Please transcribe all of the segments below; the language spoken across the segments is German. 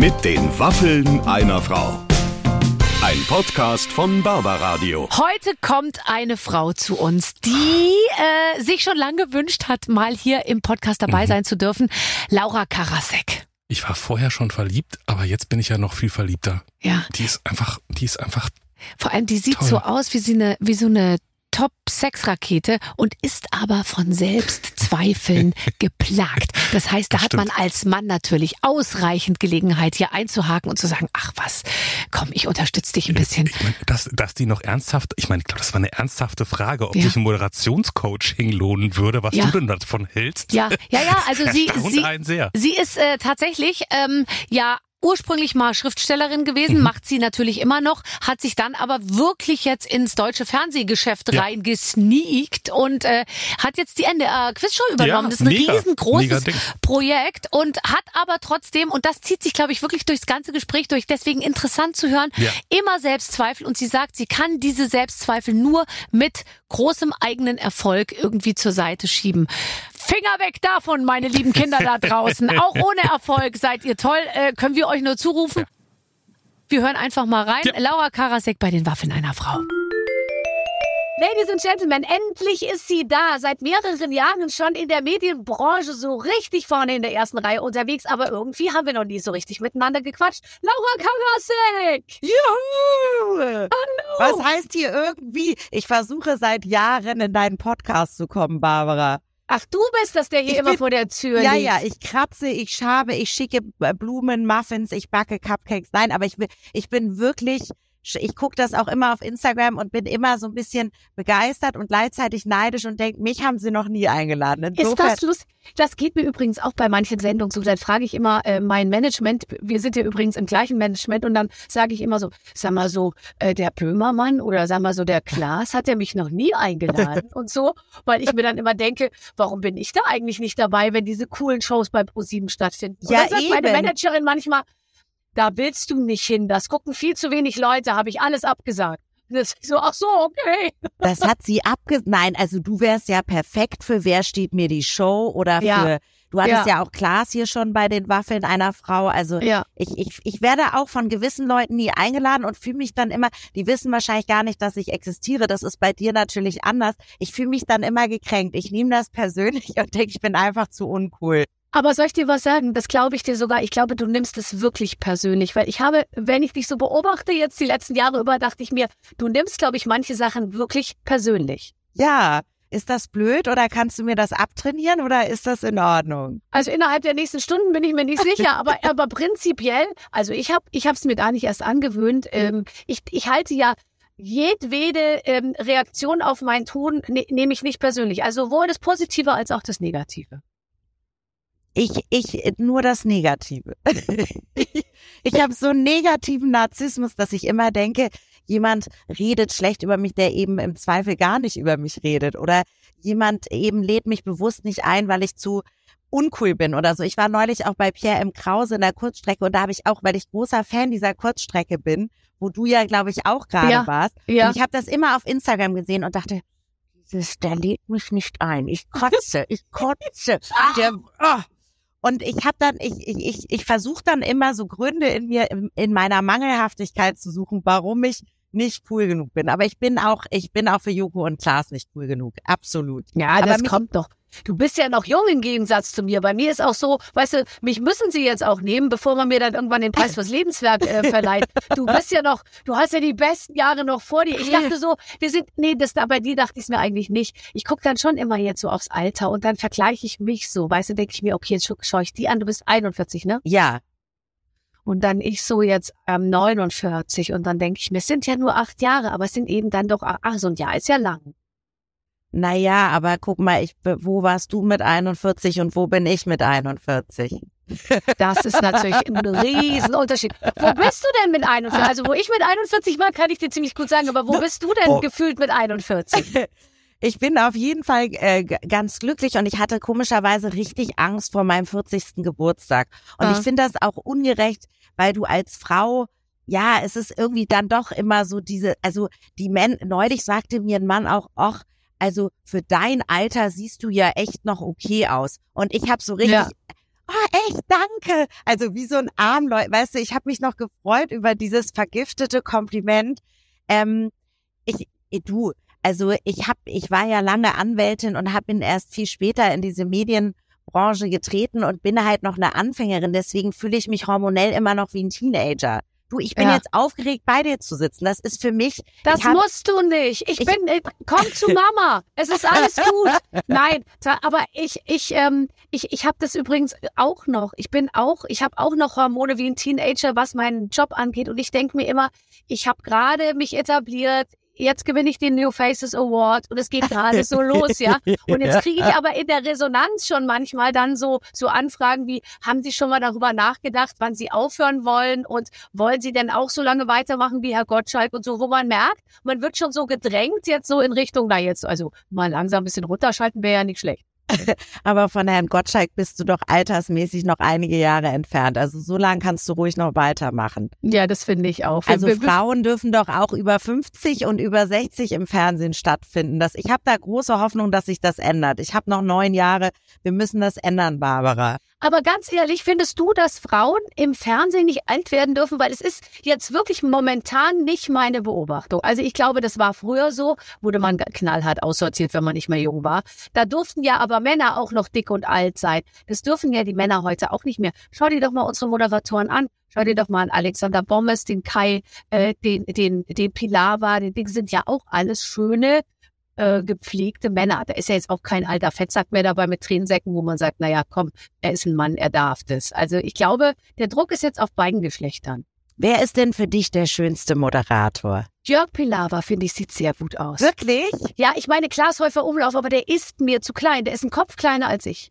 Mit den Waffeln einer Frau. Ein Podcast von Barbaradio. Heute kommt eine Frau zu uns, die äh, sich schon lange gewünscht hat, mal hier im Podcast dabei sein zu dürfen. Laura Karasek. Ich war vorher schon verliebt, aber jetzt bin ich ja noch viel verliebter. Ja. Die ist einfach, die ist einfach Vor allem, die sieht Toll. so aus wie, sie eine, wie so eine Top-Sex-Rakete und ist aber von Selbstzweifeln geplagt. Das heißt, da Das hat man als Mann natürlich ausreichend Gelegenheit, hier einzuhaken und zu sagen, ach was, komm, ich unterstütze dich ein bisschen. Ich meine, dass, dass die noch ernsthaft, ich meine, ich glaube, das war eine ernsthafte Frage, ob Ja. sich ein Moderationscoaching lohnen würde, was Ja. du denn davon hältst. Ja, ja, ja, also sie, sie, sie ist äh, tatsächlich, ähm, ja, ursprünglich mal Schriftstellerin gewesen, Mhm. macht sie natürlich immer noch, hat sich dann aber wirklich jetzt ins deutsche Fernsehgeschäft Ja. reingesneakt und äh, hat jetzt die NDR Quizshow übernommen. Ja, das ist ein mega, riesengroßes mega. Projekt und hat aber trotzdem, und das zieht sich, glaube ich, wirklich durchs ganze Gespräch durch, deswegen interessant zu hören, Ja. immer Selbstzweifel und sie sagt, sie kann diese Selbstzweifel nur mit großem eigenen Erfolg irgendwie zur Seite schieben. Finger weg davon, meine lieben Kinder da draußen. Auch ohne Erfolg seid ihr toll, äh, können wir euch nur zurufen. Wir hören einfach mal rein. Ja. Laura Karasek bei den Waffeln einer Frau. Ladies and Gentlemen, endlich ist sie da. Seit mehreren Jahren schon in der Medienbranche so richtig vorne in der ersten Reihe unterwegs, aber irgendwie haben wir noch nie so richtig miteinander gequatscht. Laura Karasek! Juhu! Hallo! Was heißt hier irgendwie? Ich versuche seit Jahren in deinen Podcast zu kommen, Barbara. Ach, du bist das, der hier Ich immer bin- vor der Tür Ja, liegt. ja, ich kratze, ich schabe, ich schicke äh, Blumen, Muffins, ich backe Cupcakes. Nein, aber ich ich bin wirklich, ich gucke das auch immer auf Instagram und bin immer so ein bisschen begeistert und gleichzeitig neidisch und denke, mich haben sie noch nie eingeladen. Ist Insofern, das lustig? Das geht mir übrigens auch bei manchen Sendungen so. Dann frage ich immer äh, mein Management. Wir sind ja übrigens im gleichen Management und dann sage ich immer so, sag mal so, äh, der Böhmermann oder sag mal so, der Klaas hat ja mich noch nie eingeladen und so, weil ich mir dann immer denke, warum bin ich da eigentlich nicht dabei, wenn diese coolen Shows bei ProSieben stattfinden? Und Ja, dann sagt meine eben. Managerin manchmal, da willst du nicht hin, das gucken viel zu wenig Leute, habe ich alles abgesagt. Das ist so, ach so, okay. das hat sie abge... Nein, also du wärst ja perfekt für Wer steht mir die Show oder Ja. für... Du hattest Ja. ja. auch Klaas hier schon bei den Waffeln einer Frau. Also Ja. ich, ich, ich werde auch von gewissen Leuten nie eingeladen und fühle mich dann immer, die wissen wahrscheinlich gar nicht, dass ich existiere. Das ist bei dir natürlich anders. Ich fühle mich dann immer gekränkt. Ich nehme das persönlich und denke, ich bin einfach zu uncool. Aber soll ich dir was sagen? Das glaube ich dir sogar. Ich glaube, du nimmst es wirklich persönlich, weil ich habe, wenn ich dich so beobachte jetzt die letzten Jahre über, dachte ich mir, du nimmst, glaube ich, manche Sachen wirklich persönlich. Ja, ist das blöd oder kannst du mir das abtrainieren oder ist das in Ordnung? Also innerhalb der nächsten Stunden bin ich mir nicht sicher, aber, aber prinzipiell, also ich habe ich es mir gar nicht erst angewöhnt. Ähm, ich, ich halte ja jedwede ähm, Reaktion auf meinen Ton ne, nehme ich nicht persönlich. Also sowohl das Positive als auch das Negative. Ich, ich, nur das Negative. ich habe so einen negativen Narzissmus, dass ich immer denke, jemand redet schlecht über mich, der eben im Zweifel gar nicht über mich redet. Oder jemand eben lädt mich bewusst nicht ein, weil ich zu uncool bin oder so. Ich war neulich auch bei Pierre M. Krause in der Kurzstrecke und da habe ich auch, weil ich großer Fan dieser Kurzstrecke bin, wo du ja, glaube ich, auch gerade Ja. warst. Ja. Und ich habe das immer auf Instagram gesehen und dachte, der lädt mich nicht ein. Ich kotze, ich kotze. Der, oh. Und ich habe dann, ich, ich, ich, ich versuche dann immer so Gründe in mir, in, in meiner Mangelhaftigkeit zu suchen, warum ich nicht cool genug bin. Aber ich bin auch, ich bin auch für Joko und Klaas nicht cool genug. Absolut. Ja, das kommt doch. Du bist ja noch jung im Gegensatz zu mir. Bei mir ist auch so, weißt du, mich müssen sie jetzt auch nehmen, bevor man mir dann irgendwann den Preis fürs Lebenswerk äh, verleiht. Du bist ja noch, du hast ja die besten Jahre noch vor dir. Ich dachte so, wir sind, nee, das da bei dir dachte ich es mir eigentlich nicht. Ich gucke dann schon immer jetzt so aufs Alter und dann vergleiche ich mich so, weißt du, denke ich mir, okay, jetzt scha- schaue ich die an, du bist 41, ne? Ja, Und dann ich so jetzt ähm, 49 und dann denke ich mir, es sind ja nur acht Jahre, aber es sind eben dann doch, ach, so ein Jahr ist ja lang. Naja, aber guck mal, ich, wo warst du mit 41 und wo bin ich mit 41? Das ist natürlich ein Riesenunterschied. Wo bist du denn mit 41? Also wo ich mit 41 war, kann ich dir ziemlich gut sagen, aber wo bist du denn Oh. gefühlt mit 41? Ich bin auf jeden Fall äh, ganz glücklich und ich hatte komischerweise richtig Angst vor meinem 40. Geburtstag. Und Ah. ich finde das auch ungerecht, weil du als Frau, ja, es ist irgendwie dann doch immer so diese, also die Men, neulich sagte mir ein Mann auch, ach, also für dein Alter siehst du ja echt noch okay aus. Und ich habe so richtig, Ja. oh echt, danke. Also wie so ein Armleut, weißt du, ich habe mich noch gefreut über dieses vergiftete Kompliment. Ähm, ich, du, also ich hab, ich war ja lange Anwältin und habe bin erst viel später in diese Medienbranche getreten und bin halt noch eine Anfängerin. Deswegen fühle ich mich hormonell immer noch wie ein Teenager. Du, ich bin Ja. jetzt aufgeregt, bei dir zu sitzen. Das ist für mich. Das ich hab, musst du nicht. Ich, Ich- bin, äh, komm zu Mama. Es ist alles gut. Nein, aber ich, ich, ähm, ich, ich habe das übrigens auch noch. Ich bin auch, ich habe auch noch Hormone wie ein Teenager, was meinen Job angeht. Und ich denke mir immer, ich habe gerade mich etabliert. Jetzt gewinne ich den New Faces Award und es geht gerade so los, ja. Und jetzt kriege ich aber in der Resonanz schon manchmal dann so, so Anfragen wie, haben Sie schon mal darüber nachgedacht, wann Sie aufhören wollen und wollen Sie denn auch so lange weitermachen wie Herr Gottschalk und so, wo man merkt, man wird schon so gedrängt jetzt so in Richtung, na jetzt, also mal langsam ein bisschen runterschalten wäre ja nicht schlecht. Aber von Herrn Gottschalk bist du doch altersmäßig noch einige Jahre entfernt. Also so lange kannst du ruhig noch weitermachen. Ja, das finde ich auch. Also Wir- wir- Frauen dürfen doch auch über 50 und über 60 im Fernsehen stattfinden. Das, ich habe da große Hoffnung, dass sich das ändert. Ich habe noch neun Jahre. Wir müssen das ändern, Barbara. Aber ganz ehrlich, findest du, dass Frauen im Fernsehen nicht alt werden dürfen? Weil es ist jetzt wirklich momentan nicht meine Beobachtung. Also ich glaube, das war früher so, wurde man knallhart aussortiert, wenn man nicht mehr jung war. Da durften ja aber Männer auch noch dick und alt sein. Das dürfen ja die Männer heute auch nicht mehr. Schau dir doch mal unsere Moderatoren an. Schau dir doch mal an Alexander Bommes, den Kai, äh, den, den, den Pilawa, den Ding sind ja auch alles schöne, äh, gepflegte Männer. Da ist ja jetzt auch kein alter Fettsack mehr dabei mit Tränensäcken, wo man sagt, naja, komm, er ist ein Mann, er darf das. Also ich glaube, der Druck ist jetzt auf beiden Geschlechtern. Wer ist denn für dich der schönste Moderator? Jörg Pilawa, finde ich, sieht sehr gut aus. Wirklich? Ja, ich meine Glashäufer Umlauf, aber der ist mir zu klein. Der ist ein Kopf kleiner als ich.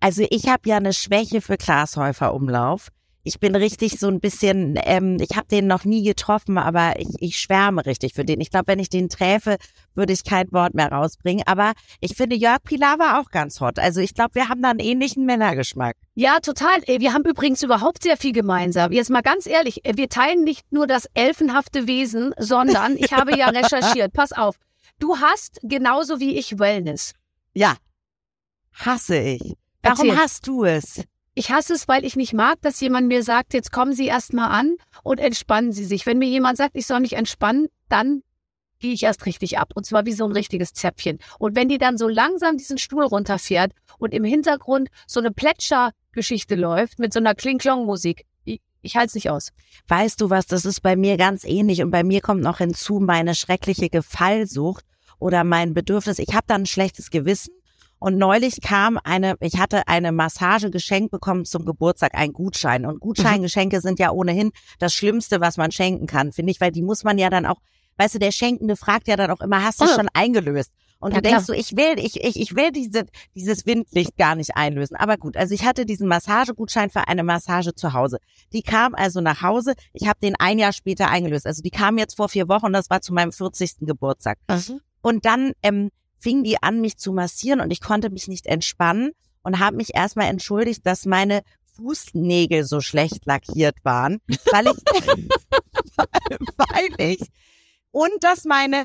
Also ich habe ja eine Schwäche für Glashäufer Umlauf. Ich bin richtig so ein bisschen, ähm, ich habe den noch nie getroffen, aber ich, ich schwärme richtig für den. Ich glaube, wenn ich den träfe, würde ich kein Wort mehr rausbringen. Aber ich finde Jörg Pilawa auch ganz hot. Also ich glaube, wir haben da einen ähnlichen Männergeschmack. Ja, total. Wir haben übrigens überhaupt sehr viel gemeinsam. Jetzt mal ganz ehrlich, äh, wir teilen nicht nur das elfenhafte Wesen, sondern ich habe ja recherchiert. Pass auf. Du hast genauso wie ich Wellness. Ja, hasse ich. Warum Erzähl. hast du es? Ich hasse es, weil ich nicht mag, dass jemand mir sagt, jetzt kommen Sie erst mal an und entspannen Sie sich. Wenn mir jemand sagt, ich soll mich entspannen, dann gehe ich erst richtig ab. Und zwar wie so ein richtiges Zäpfchen. Und wenn die dann so langsam diesen Stuhl runterfährt und im Hintergrund so eine Plätschergeschichte läuft mit so einer Kling-Klong-Musik, ich, ich halte es nicht aus. Weißt du was, das ist bei mir ganz ähnlich und bei mir kommt noch hinzu meine schreckliche Gefallsucht oder mein Bedürfnis. Ich habe dann ein schlechtes Gewissen und neulich kam eine, ich hatte eine Massage geschenkt bekommen zum Geburtstag, ein Gutschein und Gutscheingeschenke sind ja ohnehin das Schlimmste, was man schenken kann, finde ich, weil die muss man ja dann auch, weißt du, der Schenkende fragt ja dann auch immer, hast du Ja. schon eingelöst? Und Ja, du denkst klar. so, ich will, ich, ich, ich will diese, dieses Windlicht gar nicht einlösen. Aber gut, also ich hatte diesen Massagegutschein für eine Massage zu Hause. Die kam also nach Hause. Ich habe den ein Jahr später eingelöst. Also die kam jetzt vor vier Wochen, das war zu meinem 40. Geburtstag. Und dann ähm, fing die an, mich zu massieren und ich konnte mich nicht entspannen und habe mich erstmal entschuldigt, dass meine Fußnägel so schlecht lackiert waren, weil ich, weil ich und dass meine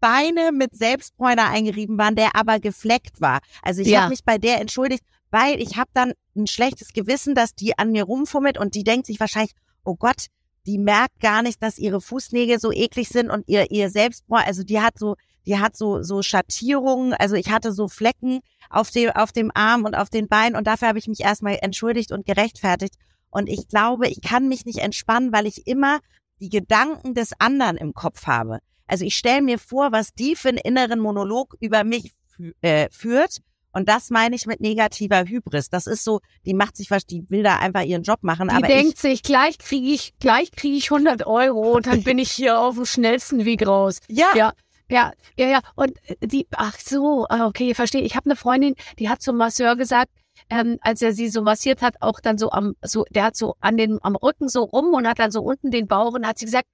Beine mit Selbstbräuner eingerieben waren, der aber gefleckt war. Also ich Ja. habe mich bei der entschuldigt, weil ich habe dann ein schlechtes Gewissen, dass die an mir rumfummelt und die denkt sich wahrscheinlich, oh Gott, die merkt gar nicht, dass ihre Fußnägel so eklig sind und ihr ihr Selbstbräu, also die hat so die hat so so Schattierungen, also ich hatte so Flecken auf dem auf dem Arm und auf den Beinen und dafür habe ich mich erstmal entschuldigt und gerechtfertigt und ich glaube, ich kann mich nicht entspannen, weil ich immer die Gedanken des anderen im Kopf habe. Also ich stelle mir vor, was die für einen inneren Monolog über mich fü äh, führt. Und das meine ich mit negativer Hybris. Das ist so, die macht sich was, die will da einfach ihren Job machen. Die aber denkt sich, gleich kriege ich, gleich kriege ich 100 Euro und dann bin ich hier auf dem schnellsten Weg raus. ich, ja, Ja. Ja, ja, ja. Und äh, die, ach so, ah, okay, verstehe. Ich habe eine Freundin, die hat zum Masseur gesagt, ähm, als er sie so massiert hat, auch dann so am, so, der hat so an den, am Rücken so rum und hat dann so unten den Bauch und hat sie gesagt,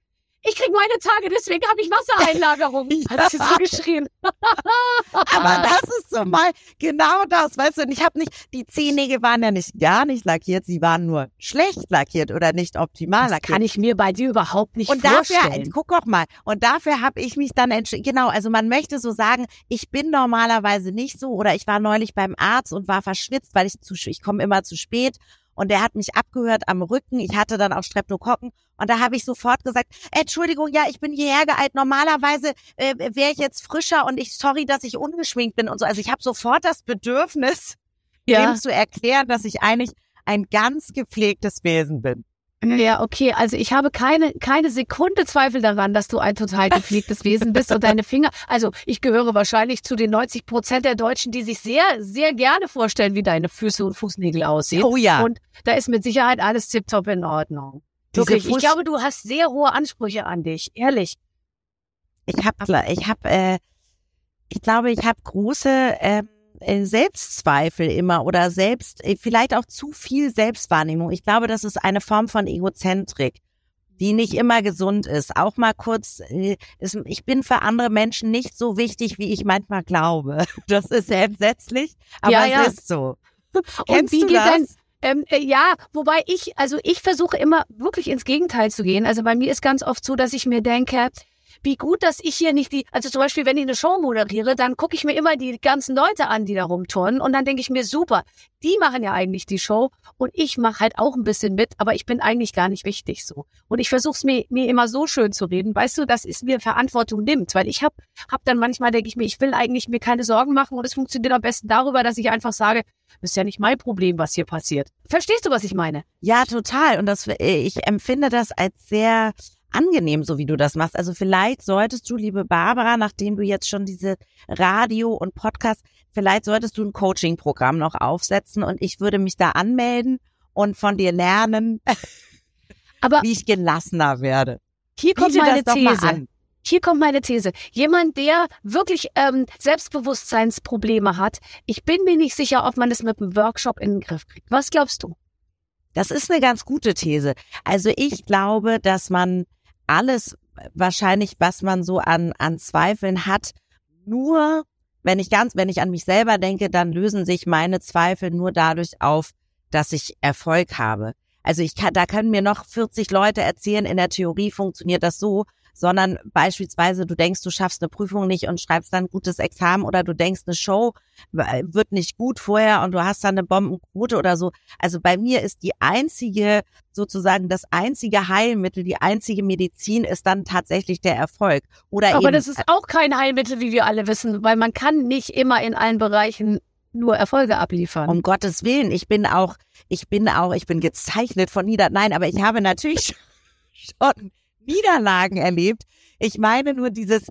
ich krieg meine Tage, deswegen habe ich Wassereinlagerung. Hat sie so geschrien. Aber das ist so mal genau das, weißt du, und ich habe nicht, die Zehennägel waren ja nicht gar nicht lackiert, sie waren nur schlecht lackiert oder nicht optimal Das lackiert. kann ich mir bei dir überhaupt nicht und vorstellen. dafür, guck doch mal, und dafür habe ich mich dann entschieden, genau, also man möchte so sagen, ich bin normalerweise nicht so oder ich war neulich beim Arzt und war verschwitzt, weil ich zu, ich komme immer zu spät und der hat mich abgehört am Rücken, ich hatte dann auch Streptokokken und da habe ich sofort gesagt, Entschuldigung, ja, ich bin hierher geeilt, normalerweise äh, wäre ich jetzt frischer und ich, sorry, dass ich ungeschminkt bin und so, also ich habe sofort das Bedürfnis, ja. dem zu erklären, dass ich eigentlich ein ganz gepflegtes Wesen bin. Ja, okay. Also ich habe keine, keine Sekunde Zweifel daran, dass du ein total gepflegtes Wesen bist und deine Finger. Also ich gehöre wahrscheinlich zu den 90 Prozent der Deutschen, die sich sehr, sehr gerne vorstellen, wie deine Füße und Fußnägel aussehen. Oh ja. Und da ist mit Sicherheit alles tiptop in Ordnung. Wirklich. Ich glaube, du hast sehr hohe Ansprüche an dich. Ehrlich. Ich habe, ich habe, äh, ich glaube, ich habe große ähm, äh, Selbstzweifel immer oder selbst, äh, vielleicht auch zu viel Selbstwahrnehmung. Ich glaube, das ist eine Form von Egozentrik, die nicht immer gesund ist. Auch mal kurz, äh, ist, ich bin für andere Menschen nicht so wichtig, wie ich manchmal glaube. Das ist sehr entsetzlich, aber Ja, es ja. ist so. Und Kennst wie du geht das? denn, ähm, äh, ja, wobei ich, also ich versuche immer wirklich ins Gegenteil zu gehen. Also bei mir ist ganz oft so, dass ich mir denke, wie gut, dass ich hier nicht die, also zum Beispiel, wenn ich eine Show moderiere, dann gucke ich mir immer die ganzen Leute an, die da rumturnen und dann denke ich mir, super, die machen ja eigentlich die Show und ich mache halt auch ein bisschen mit, aber ich bin eigentlich gar nicht wichtig so. Und ich versuche es mir, mir immer so schön zu reden, weißt du, dass es mir Verantwortung nimmt, weil ich habe hab dann manchmal, denke ich mir, ich will eigentlich mir keine Sorgen machen und es funktioniert am besten darüber, dass ich einfach sage, ist ja nicht mein Problem, was hier passiert. Verstehst du, was ich meine? Ja, total. Und das, äh, ich empfinde das als sehr angenehm, so wie du das machst. Also vielleicht solltest du, liebe Barbara, nachdem du jetzt schon diese Radio und Podcast, vielleicht solltest du ein Coaching-Programm noch aufsetzen und ich würde mich da anmelden und von dir lernen, Aber wie ich gelassener werde. hier kommt Biete meine These. an. Hier kommt meine These. Jemand, der wirklich ähm, Selbstbewusstseinsprobleme hat, ich bin mir nicht sicher, ob man das mit einem Workshop in den Griff kriegt. Was glaubst du? Das ist eine ganz gute These. Also ich glaube, dass man alles wahrscheinlich, was man so an, an Zweifeln hat, nur, wenn ich ganz, wenn ich an mich selber denke, dann lösen sich meine Zweifel nur dadurch auf, dass ich Erfolg habe. Also ich kann, da können mir noch 40 Leute erzählen, in der Theorie funktioniert das so, sondern beispielsweise du denkst, du schaffst eine Prüfung nicht und schreibst dann ein gutes Examen oder du denkst, eine Show äh, wird nicht gut vorher und du hast dann eine Bombenquote oder so. Also bei mir ist die einzige, sozusagen das einzige Heilmittel, die einzige Medizin ist dann tatsächlich der Erfolg. Oder Aber eben, das ist auch kein Heilmittel, wie wir alle wissen, weil man kann nicht immer in allen Bereichen nur Erfolge abliefern. um Gottes Willen, ich bin auch, ich bin auch, ich bin gezeichnet von Nieder, nein, aber ich habe natürlich schon Niederlagen erlebt. Ich meine nur dieses,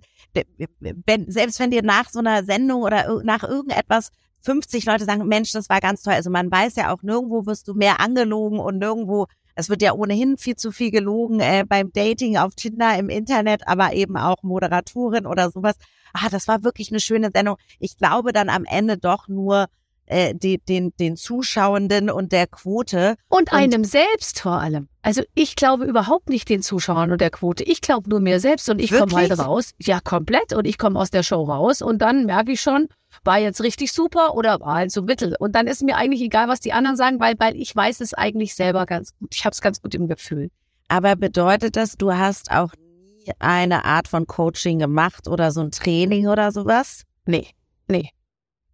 wenn, selbst wenn dir nach so einer Sendung oder nach irgendetwas 50 Leute sagen, Mensch, das war ganz toll. Also man weiß ja auch, nirgendwo wirst du mehr angelogen und nirgendwo, es wird ja ohnehin viel zu viel gelogen äh, beim Dating auf Tinder im Internet, aber eben auch Moderatorin oder sowas. Ah, das war wirklich eine schöne Sendung. Ich glaube dann am Ende doch nur äh, die, den, den Zuschauenden und der Quote. Und einem selbst vor allem. Also ich glaube überhaupt nicht den Zuschauern und der Quote. Ich glaube nur mir selbst und ich komme halt raus. Ja, komplett. Und ich komme aus der Show raus und dann merke ich schon, war jetzt richtig super oder war halt so mittel. Und dann ist mir eigentlich egal, was die anderen sagen, weil, weil ich weiß es eigentlich selber ganz gut. Ich habe es ganz gut im Gefühl. Aber bedeutet das, du hast auch nie eine Art von Coaching gemacht oder so ein Training oder sowas? Nee, nee,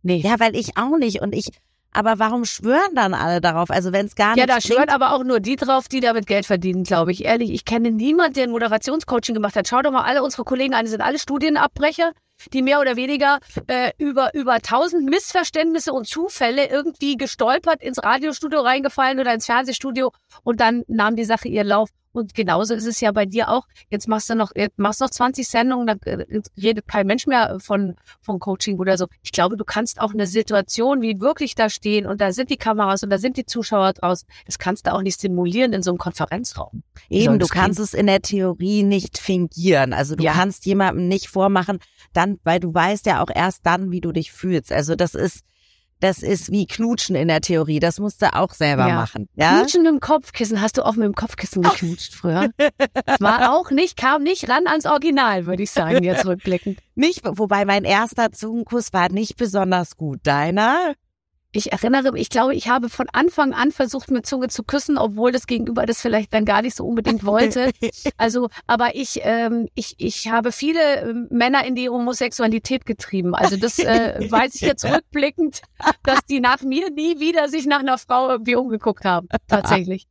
nee. Ja, weil ich auch nicht. Und ich, aber warum schwören dann alle darauf? Also wenn es gar Ja, da nichts schwören aber auch nur die drauf, die damit Geld verdienen, glaube ich. Ehrlich, ich kenne niemanden, der ein Moderationscoaching gemacht hat. Schau doch mal, alle unsere Kollegen an, die sind alle Studienabbrecher, die mehr oder weniger äh, über, über tausend Missverständnisse und Zufälle irgendwie gestolpert ins Radiostudio reingefallen oder ins Fernsehstudio und dann nahm die Sache ihren Lauf. Und genauso ist es ja bei dir auch. Jetzt machst du noch, machst noch 20 Sendungen, da äh, redet kein Mensch mehr von, von Coaching oder so. Ich glaube, du kannst auch eine Situation wie wirklich da stehen und da sind die Kameras und da sind die Zuschauer draußen. Das kannst du auch nicht simulieren in so einem Konferenzraum. Eben, du kannst es in der Theorie nicht fingieren. Also du Ja. kannst jemandem nicht vormachen, dann, weil du weißt ja auch erst dann, wie du dich fühlst. Also das ist, das ist wie Knutschen in der Theorie. Das musst du auch selber Ja. machen. Ja. Knutschen mit dem Kopfkissen. Hast du auch mit dem Kopfkissen geknutscht früher? Das war auch nicht, kam nicht ran ans Original, würde ich sagen, jetzt rückblickend. Nicht, wobei mein erster Zungenkuss war nicht besonders gut. Deiner? Ich erinnere mich, ich glaube, ich habe von Anfang an versucht, mit Zunge zu küssen, obwohl das Gegenüber das vielleicht dann gar nicht so unbedingt wollte. Also, aber ich, ähm, ich, ich habe viele ähm, Männer in die Homosexualität getrieben. Also das äh, weiß ich jetzt rückblickend, dass die nach mir nie wieder sich nach einer Frau irgendwie umgeguckt haben. Tatsächlich.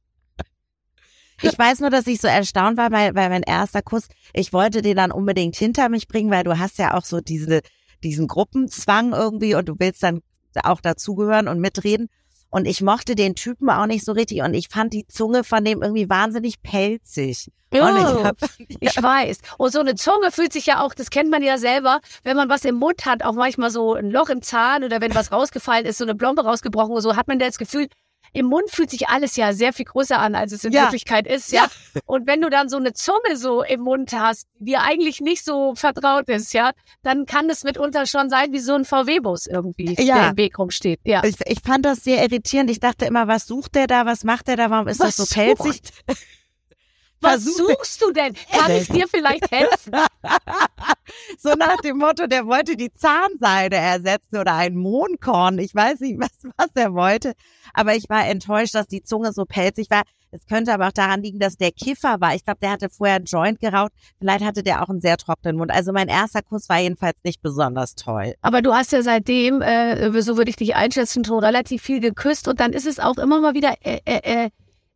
Ich weiß nur, dass ich so erstaunt war, weil, weil mein erster Kuss, ich wollte den dann unbedingt hinter mich bringen, weil du hast ja auch so diese, diesen Gruppenzwang irgendwie und du willst dann auch dazugehören und mitreden. Und ich mochte den Typen auch nicht so richtig und ich fand die Zunge von dem irgendwie wahnsinnig pelzig. Und ich Oh, hab, ich weiß. Und so eine Zunge fühlt sich ja auch, das kennt man ja selber, wenn man was im Mund hat, auch manchmal so ein Loch im Zahn oder wenn was rausgefallen ist, so eine Blombe rausgebrochen oder so, hat man das Gefühl, im Mund fühlt sich alles ja sehr viel größer an, als es in Ja. Wirklichkeit ist, ja. Und wenn du dann so eine Zunge so im Mund hast, die dir eigentlich nicht so vertraut ist, ja, dann kann es mitunter schon sein wie so ein VW-Bus irgendwie, Ja. der im Weg rumsteht. Ja. ich, ich fand das sehr irritierend. Ich dachte immer, was sucht der da? Was macht der da? Warum ist das Was so pelzig? Was suchst du denn? Kann ich dir vielleicht helfen? So nach dem Motto, der wollte die Zahnseide ersetzen oder ein Mohnkorn. Ich weiß nicht, was, was er wollte. Aber ich war enttäuscht, dass die Zunge so pelzig war. Es könnte aber auch daran liegen, dass der Kiffer war. Ich glaube, der hatte vorher einen Joint geraucht. Vielleicht hatte der auch einen sehr trockenen Mund. Also mein erster Kuss war jedenfalls nicht besonders toll. Aber du hast ja seitdem, äh, so würde ich dich einschätzen, schon relativ viel geküsst und dann ist es auch immer mal wieder äh, äh, äh,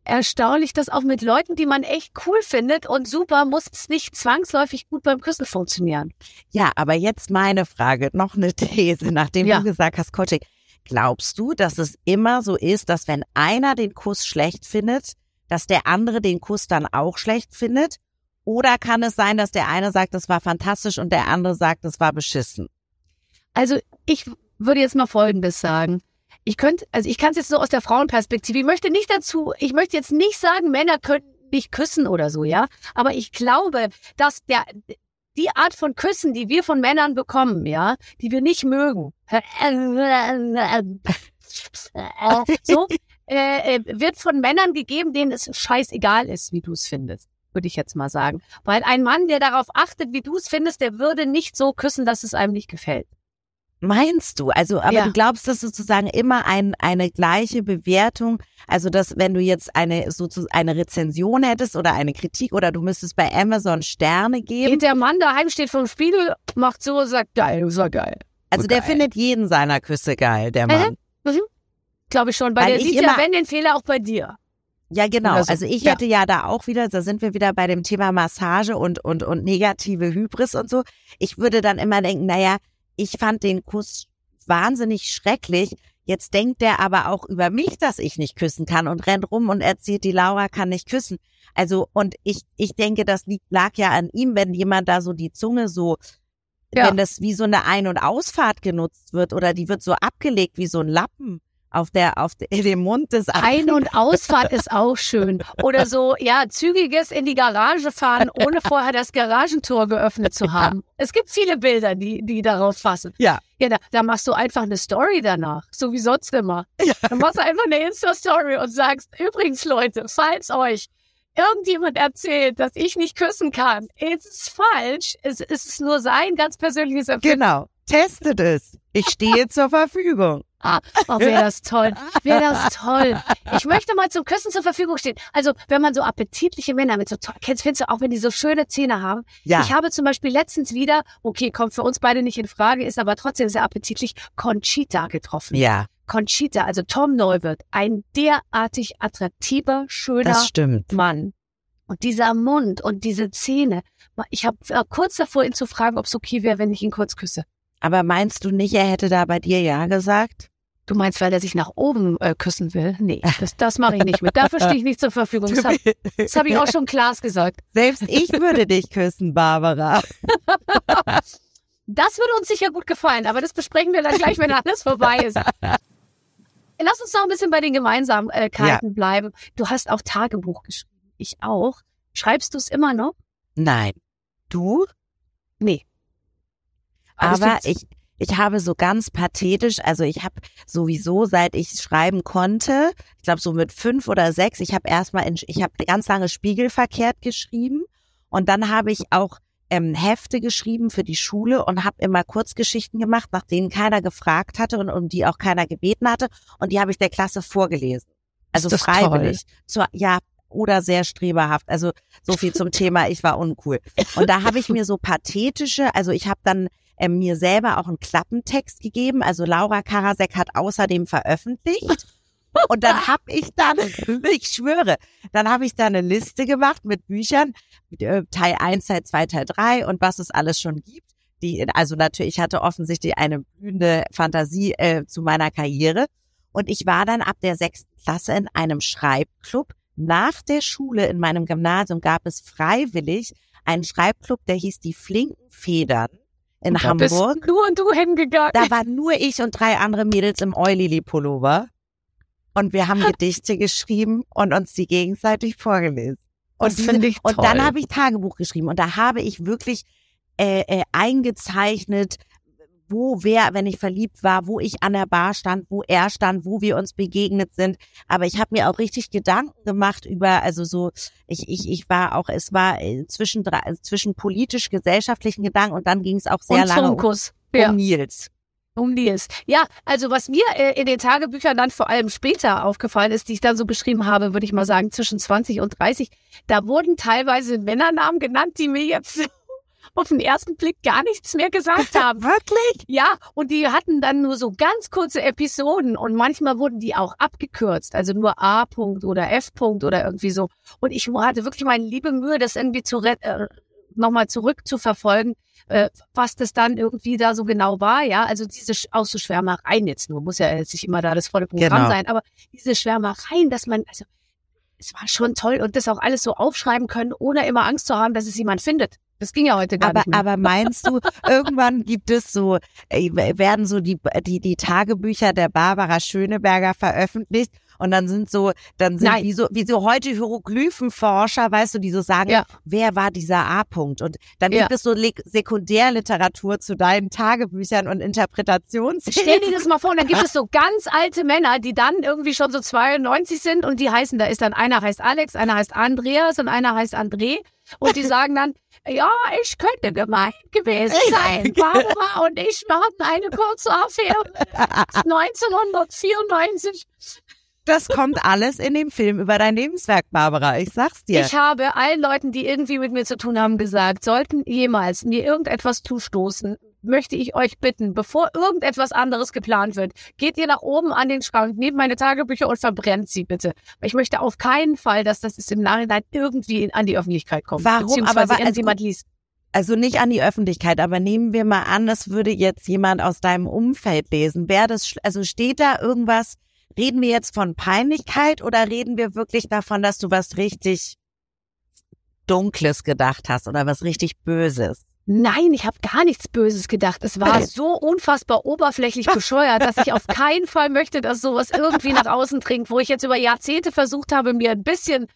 erstaunlich, dass auch mit Leuten, die man echt cool findet und super, muss es nicht zwangsläufig gut beim Küssen funktionieren. Ja, aber jetzt meine Frage, noch eine These, nachdem Ja. du gesagt hast, Coaching. Glaubst du, dass es immer so ist, dass wenn einer den Kuss schlecht findet, dass der andere den Kuss dann auch schlecht findet? Oder kann es sein, dass der eine sagt, das war fantastisch und der andere sagt, das war beschissen? Also ich würde jetzt mal Folgendes sagen. Ich könnte, also ich kann es jetzt so aus der Frauenperspektive. Ich möchte nicht dazu, ich möchte jetzt nicht sagen, Männer könnten nicht küssen oder so, ja. Aber ich glaube, dass der die Art von Küssen, die wir von Männern bekommen, ja, die wir nicht mögen, so äh, äh, wird von Männern gegeben, denen es scheißegal ist, wie du es findest, würde ich jetzt mal sagen. Weil ein Mann, der darauf achtet, wie du es findest, der würde nicht so küssen, dass es einem nicht gefällt. Meinst du? Also, aber Ja. du glaubst, dass sozusagen immer ein, eine gleiche Bewertung, also dass wenn du jetzt eine sozusagen eine Rezension hättest oder eine Kritik oder du müsstest bei Amazon Sterne geben, Geht der Mann daheim, steht vor dem Spiegel, macht so, sagt geil, so geil. also der geil. findet jeden seiner Küsse geil, der Mann. Glaube ich schon. Bei Weil der sieht ja, immer- wenn den Fehler auch bei dir. Ja, genau. So. Also ich Ja. hätte ja da auch wieder, da sind wir wieder bei dem Thema Massage und, und, und negative Hybris und so. Ich würde dann immer denken, naja, ich fand den Kuss wahnsinnig schrecklich. Jetzt denkt der aber auch über mich, dass ich nicht küssen kann und rennt rum und erzählt, die Laura kann nicht küssen. Also, und ich, ich denke, das liegt, lag ja an ihm, wenn jemand da so die Zunge so, Ja. wenn das wie so eine Ein- und Ausfahrt genutzt wird oder die wird so abgelegt wie so ein Lappen auf der, auf dem Mund des Ein- und Ausfahrt ist auch schön. Oder so, ja, zügiges in die Garage fahren, ohne vorher das Garagentor geöffnet zu haben. Es gibt viele Bilder, die, die darauf fassen. Ja. Ja, da, da machst du einfach eine Story danach, so wie sonst immer. Dann machst du einfach eine Insta-Story und sagst, übrigens Leute, falls euch irgendjemand erzählt, dass ich nicht küssen kann, ist es falsch. Es, es ist nur sein ganz persönliches Empfinden. Genau. Testet es. Ich stehe zur Verfügung. Oh, wäre das toll. Wäre das toll. Ich möchte mal zum Küssen zur Verfügung stehen. Also, wenn man so appetitliche Männer mit so toll, kennst, findest du auch, wenn die so schöne Zähne haben. Ja. Ich habe zum Beispiel letztens wieder, okay, kommt für uns beide nicht in Frage, ist aber trotzdem sehr appetitlich, Conchita getroffen. ja, Conchita, also Tom Neuwirth, ein derartig attraktiver, schöner das stimmt. Mann. Und dieser Mund und diese Zähne. Ich habe äh, kurz davor, ihn zu fragen, ob es okay wäre, wenn ich ihn kurz küsse. Aber meinst du nicht, er hätte da bei dir Ja gesagt? Du meinst, weil er sich nach oben äh, küssen will? Nee, das, das mache ich nicht mit. Dafür stehe ich nicht zur Verfügung. Das habe hab ich auch schon Klaas gesagt. Selbst ich würde dich küssen, Barbara. Das würde uns sicher gut gefallen, aber das besprechen wir dann gleich, wenn alles vorbei ist. Lass uns noch ein bisschen bei den Gemeinsamkeiten bleiben. Du hast auch Tagebuch geschrieben. Ich auch. Schreibst du es immer noch? Nein. Du? Nee. Aber Aber ich, ich habe so ganz pathetisch, also ich habe sowieso, seit ich schreiben konnte, ich glaube so mit fünf oder sechs, ich habe erstmal, in, ich habe ganz lange spiegelverkehrt geschrieben und dann habe ich auch ähm, Hefte geschrieben für die Schule und habe immer Kurzgeschichten gemacht, nach denen keiner gefragt hatte und um die auch keiner gebeten hatte und die habe ich der Klasse vorgelesen. Also freiwillig. Zur, ja, oder sehr streberhaft. Also so viel zum Thema, ich war uncool. Und da habe ich mir so pathetische, also ich habe dann äh, mir selber auch einen Klappentext gegeben. Also Laura Karasek hat außerdem veröffentlicht. Und dann habe ich dann, ich schwöre, dann habe ich da eine Liste gemacht mit Büchern, äh, Teil 1, Teil 2, Teil 3 und was es alles schon gibt. Die, also natürlich, ich hatte offensichtlich eine blühende Fantasie äh, zu meiner Karriere. Und ich war dann ab der sechsten Klasse in einem Schreibclub. Nach der Schule in meinem Gymnasium gab es freiwillig einen Schreibclub, der hieß die Flinken Federn in Da bist Hamburg. du und du hingegangen. Da waren nur ich und drei andere Mädels im Eulili-Pullover. Und wir haben Gedichte geschrieben und uns die gegenseitig vorgelesen. Und, Das finde ich und toll. dann habe ich Tagebuch geschrieben. Und da habe ich wirklich äh, äh, eingezeichnet, wo wer, wenn ich verliebt war, wo ich an der Bar stand, wo er stand, wo wir uns begegnet sind. Aber ich habe mir auch richtig Gedanken gemacht über, also so, ich, ich, ich war auch, es war äh, zwischen, drei- zwischen politisch-gesellschaftlichen Gedanken und dann ging es auch sehr und lange um, um Ja. Nils. Um Nils. Ja, also was mir äh, in den Tagebüchern dann vor allem später aufgefallen ist, die ich dann so beschrieben habe, würde ich mal sagen, zwischen 20 und 30, da wurden teilweise Männernamen genannt, die mir jetzt auf den ersten Blick gar nichts mehr gesagt haben. Wirklich? Ja, und die hatten dann nur so ganz kurze Episoden und manchmal wurden die auch abgekürzt, also nur A. -Punkt oder F. -Punkt oder irgendwie so. Und ich hatte wirklich meine liebe Mühe, das irgendwie zu äh, nochmal zurück zu verfolgen, äh, was das dann irgendwie da so genau war, ja. Also diese auch so Schwärmereien jetzt nur, muss ja jetzt nicht immer da das volle Programm Genau. sein, aber diese Schwärmereien, dass man, also es war schon toll und das auch alles so aufschreiben können, ohne immer Angst zu haben, dass es jemand findet. Das ging ja heute gar Aber, nicht mehr. aber meinst du, irgendwann gibt es so, werden so die, die, die Tagebücher der Barbara Schöneberger veröffentlicht und dann sind so, dann sind Nein. wie so, wie so heute Hieroglyphenforscher, weißt du, die so sagen, Ja. wer war dieser A-Punkt? Und dann Ja. gibt es so Le Sekundärliteratur zu deinen Tagebüchern und Interpretationshilfen. Stell dir das mal vor, und dann gibt es so ganz alte Männer, die dann irgendwie schon so 92 sind und die heißen, da ist dann einer heißt Alex, einer heißt Andreas und einer heißt André und die sagen dann, ja, ich könnte gemeint gewesen sein. Barbara und ich wir hatten eine kurze Affäre 1994. Das kommt alles in dem Film über dein Lebenswerk, Barbara. Ich sag's dir. Ich habe allen Leuten, die irgendwie mit mir zu tun haben, gesagt, sollten jemals mir irgendetwas zustoßen, möchte ich euch bitten, bevor irgendetwas anderes geplant wird, geht ihr nach oben an den Schrank, nehmt meine Tagebücher und verbrennt sie bitte. Weil Ich möchte auf keinen Fall, dass das im Nachhinein irgendwie in, an die Öffentlichkeit kommt. Warum? Aber wa- also irgendjemand liest. Also nicht an die Öffentlichkeit, aber nehmen wir mal an, das würde jetzt jemand aus deinem Umfeld lesen. Wäre das, also steht da irgendwas, reden wir jetzt von Peinlichkeit oder reden wir wirklich davon, dass du was richtig Dunkles gedacht hast oder was richtig Böses? Nein, ich habe gar nichts Böses gedacht. Es war so unfassbar oberflächlich bescheuert, dass ich auf keinen Fall möchte, dass sowas irgendwie nach außen dringt, wo ich jetzt über Jahrzehnte versucht habe, mir ein bisschen,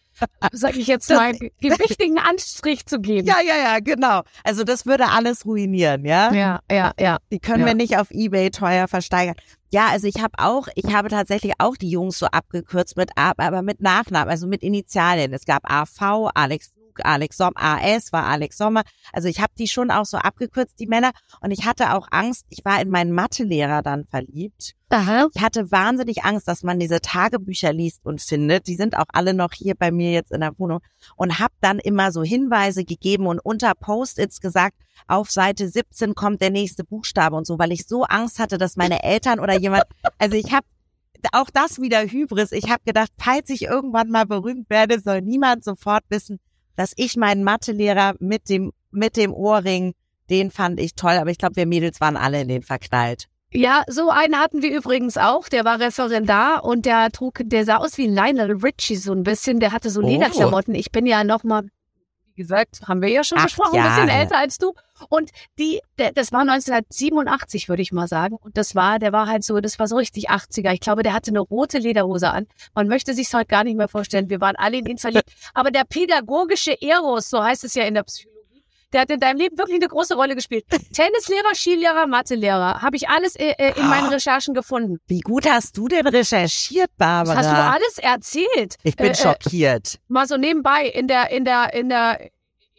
sag ich jetzt mal, gewichtigen Anstrich zu geben. Ja, ja, ja, genau. Also das würde alles ruinieren, ja? ja, ja. ja. Die können Ja. wir nicht auf Ebay teuer versteigern. Ja, also ich habe auch, ich habe tatsächlich auch die Jungs so abgekürzt mit aber mit Nachnamen, also mit Initialien. Es gab AV, Alex Alex Sommer, AS war Alex Sommer. Also ich habe die schon auch so abgekürzt, die Männer. Und ich hatte auch Angst, ich war in meinen Mathelehrer dann verliebt. Aha. Ich hatte wahnsinnig Angst, dass man diese Tagebücher liest und findet. Die sind auch alle noch hier bei mir jetzt in der Wohnung. Und habe dann immer so Hinweise gegeben und unter Post-its gesagt, auf Seite 17 kommt der nächste Buchstabe und so, weil ich so Angst hatte, dass meine Eltern oder jemand, also ich habe auch das wieder Hybris. Ich habe gedacht, falls ich irgendwann mal berühmt werde, soll niemand sofort wissen, dass ich meinen Mathelehrer mit dem mit dem Ohrring, den fand ich toll, aber ich glaube, wir Mädels waren alle in den verknallt. Ja, so einen hatten wir übrigens auch. Der war Referendar und der trug, der sah aus wie Lionel Richie so ein bisschen. Der hatte so Oh. Lederklamotten. Ich bin ja noch mal, wie gesagt, haben wir ja schon Acht besprochen, ein bisschen älter als du. Und die, der, das war 1987, würde ich mal sagen. Und das war, der war halt so, das war so richtig 80er. Ich glaube, der hatte eine rote Lederhose an. Man möchte sich's heute gar nicht mehr vorstellen. Wir waren alle in ihn verliebt. Aber der pädagogische Eros, so heißt es ja in der Psychologie, Der hat in deinem Leben wirklich eine große Rolle gespielt. Tennislehrer, Skilehrer, Mathelehrer. Habe ich alles äh, äh, in Ah. meinen Recherchen gefunden. Wie gut hast du denn recherchiert, Das Barbara? hast du alles erzählt. ich bin Äh, äh, schockiert. mal so nebenbei in der, in der, in der,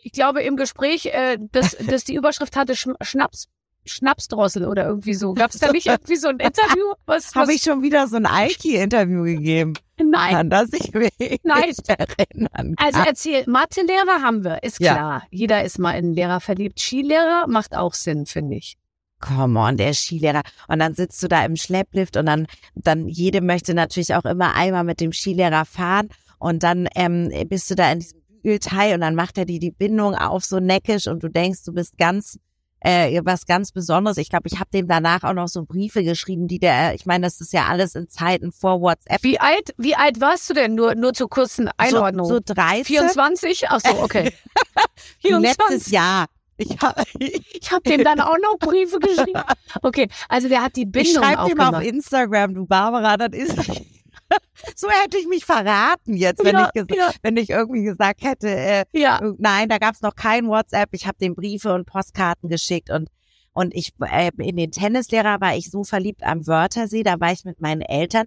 ich glaube im Gespräch, äh, das, das die Überschrift hatte Sch Schnaps, Schnapsdrossel oder irgendwie so. Gab es da nicht irgendwie so ein Interview? Was, was Habe ich schon wieder so ein Eiki-Interview gegeben, Nein. an das ich mich Nein. nicht erinnern kann. Also erzähl, Mathelehrer haben wir, ist Ja. klar. Jeder ist mal in einen Lehrer verliebt. Skilehrer macht auch Sinn, finde ich. Come on, der Skilehrer. Und dann sitzt du da im Schlepplift und dann, dann jede möchte natürlich auch immer einmal mit dem Skilehrer fahren. Und dann ähm, bist du da in diesem Bügelteil und dann macht er dir die Bindung auf so neckisch und du denkst, du bist ganz äh, was ganz Besonderes. Ich glaube, ich habe dem danach auch noch so Briefe geschrieben, die der, ich meine, das ist ja alles in Zeiten vor WhatsApp. Wie alt, wie alt warst du denn? Nur, nur zur kurzen Einordnung. So, so 13. 24? Ach so, okay. Letztes Jahr. Ich, hab, Ich habe dem dann auch noch Briefe geschrieben. Okay, also der hat die ich Bindung schreibe dem auf aufgemacht. Instagram, du Barbara, das ist. so hätte ich mich verraten jetzt, wenn, Ja, ich, ja. wenn ich irgendwie gesagt hätte, äh, Ja, nein, da gab's noch kein WhatsApp. Ich habe dem Briefe und Postkarten geschickt und und ich äh, in den Tennislehrer war ich so verliebt am Wörthersee, da war ich mit meinen Eltern,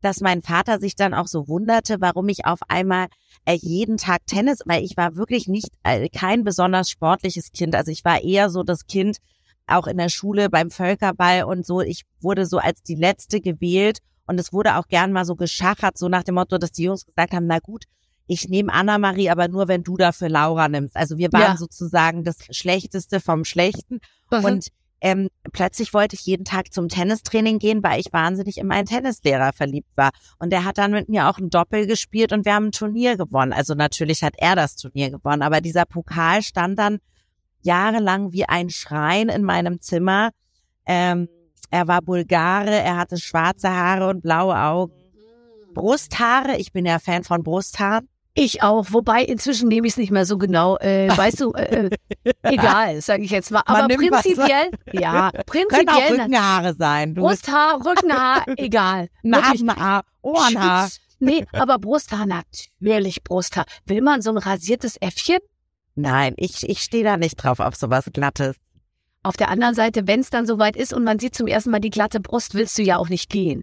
dass mein Vater sich dann auch so wunderte, warum ich auf einmal äh, jeden Tag Tennis, weil ich war wirklich nicht äh, kein besonders sportliches Kind, also ich war eher so das Kind auch in der Schule beim Völkerball und so, ich wurde so als die letzte gewählt und es wurde auch gern mal so geschachert, so nach dem Motto, dass die Jungs gesagt haben, na gut, ich nehme Anna-Marie, aber nur wenn du dafür Laura nimmst. Also wir waren Ja. sozusagen das Schlechteste vom Schlechten. Und ähm, plötzlich wollte ich jeden Tag zum Tennistraining gehen, weil ich wahnsinnig in meinen Tennislehrer verliebt war. Und der hat dann mit mir auch ein Doppel gespielt und wir haben ein Turnier gewonnen. Also natürlich hat er das Turnier gewonnen, aber dieser Pokal stand dann jahrelang wie ein Schrein in meinem Zimmer. Ähm, er war Bulgare, er hatte schwarze Haare und blaue Augen. Brusthaare, ich bin ja Fan von Brusthaaren. ich auch. Wobei inzwischen nehme ich es nicht mehr so genau. Äh, weißt du, äh, äh, egal, sage ich jetzt mal. Man Aber prinzipiell, ja, Können auch prinzipiell. Rückenhaare sein. Brusthaar, Rückenhaar, egal. Nasenhaar, Ohrenhaar. Nee, aber Brusthaar, natürlich Brusthaar. Will man so ein rasiertes Äffchen? Nein, ich, ich stehe da nicht drauf auf sowas Glattes. Auf der anderen Seite, wenn es dann soweit ist und man sieht zum ersten Mal die glatte Brust, willst du ja auch nicht gehen.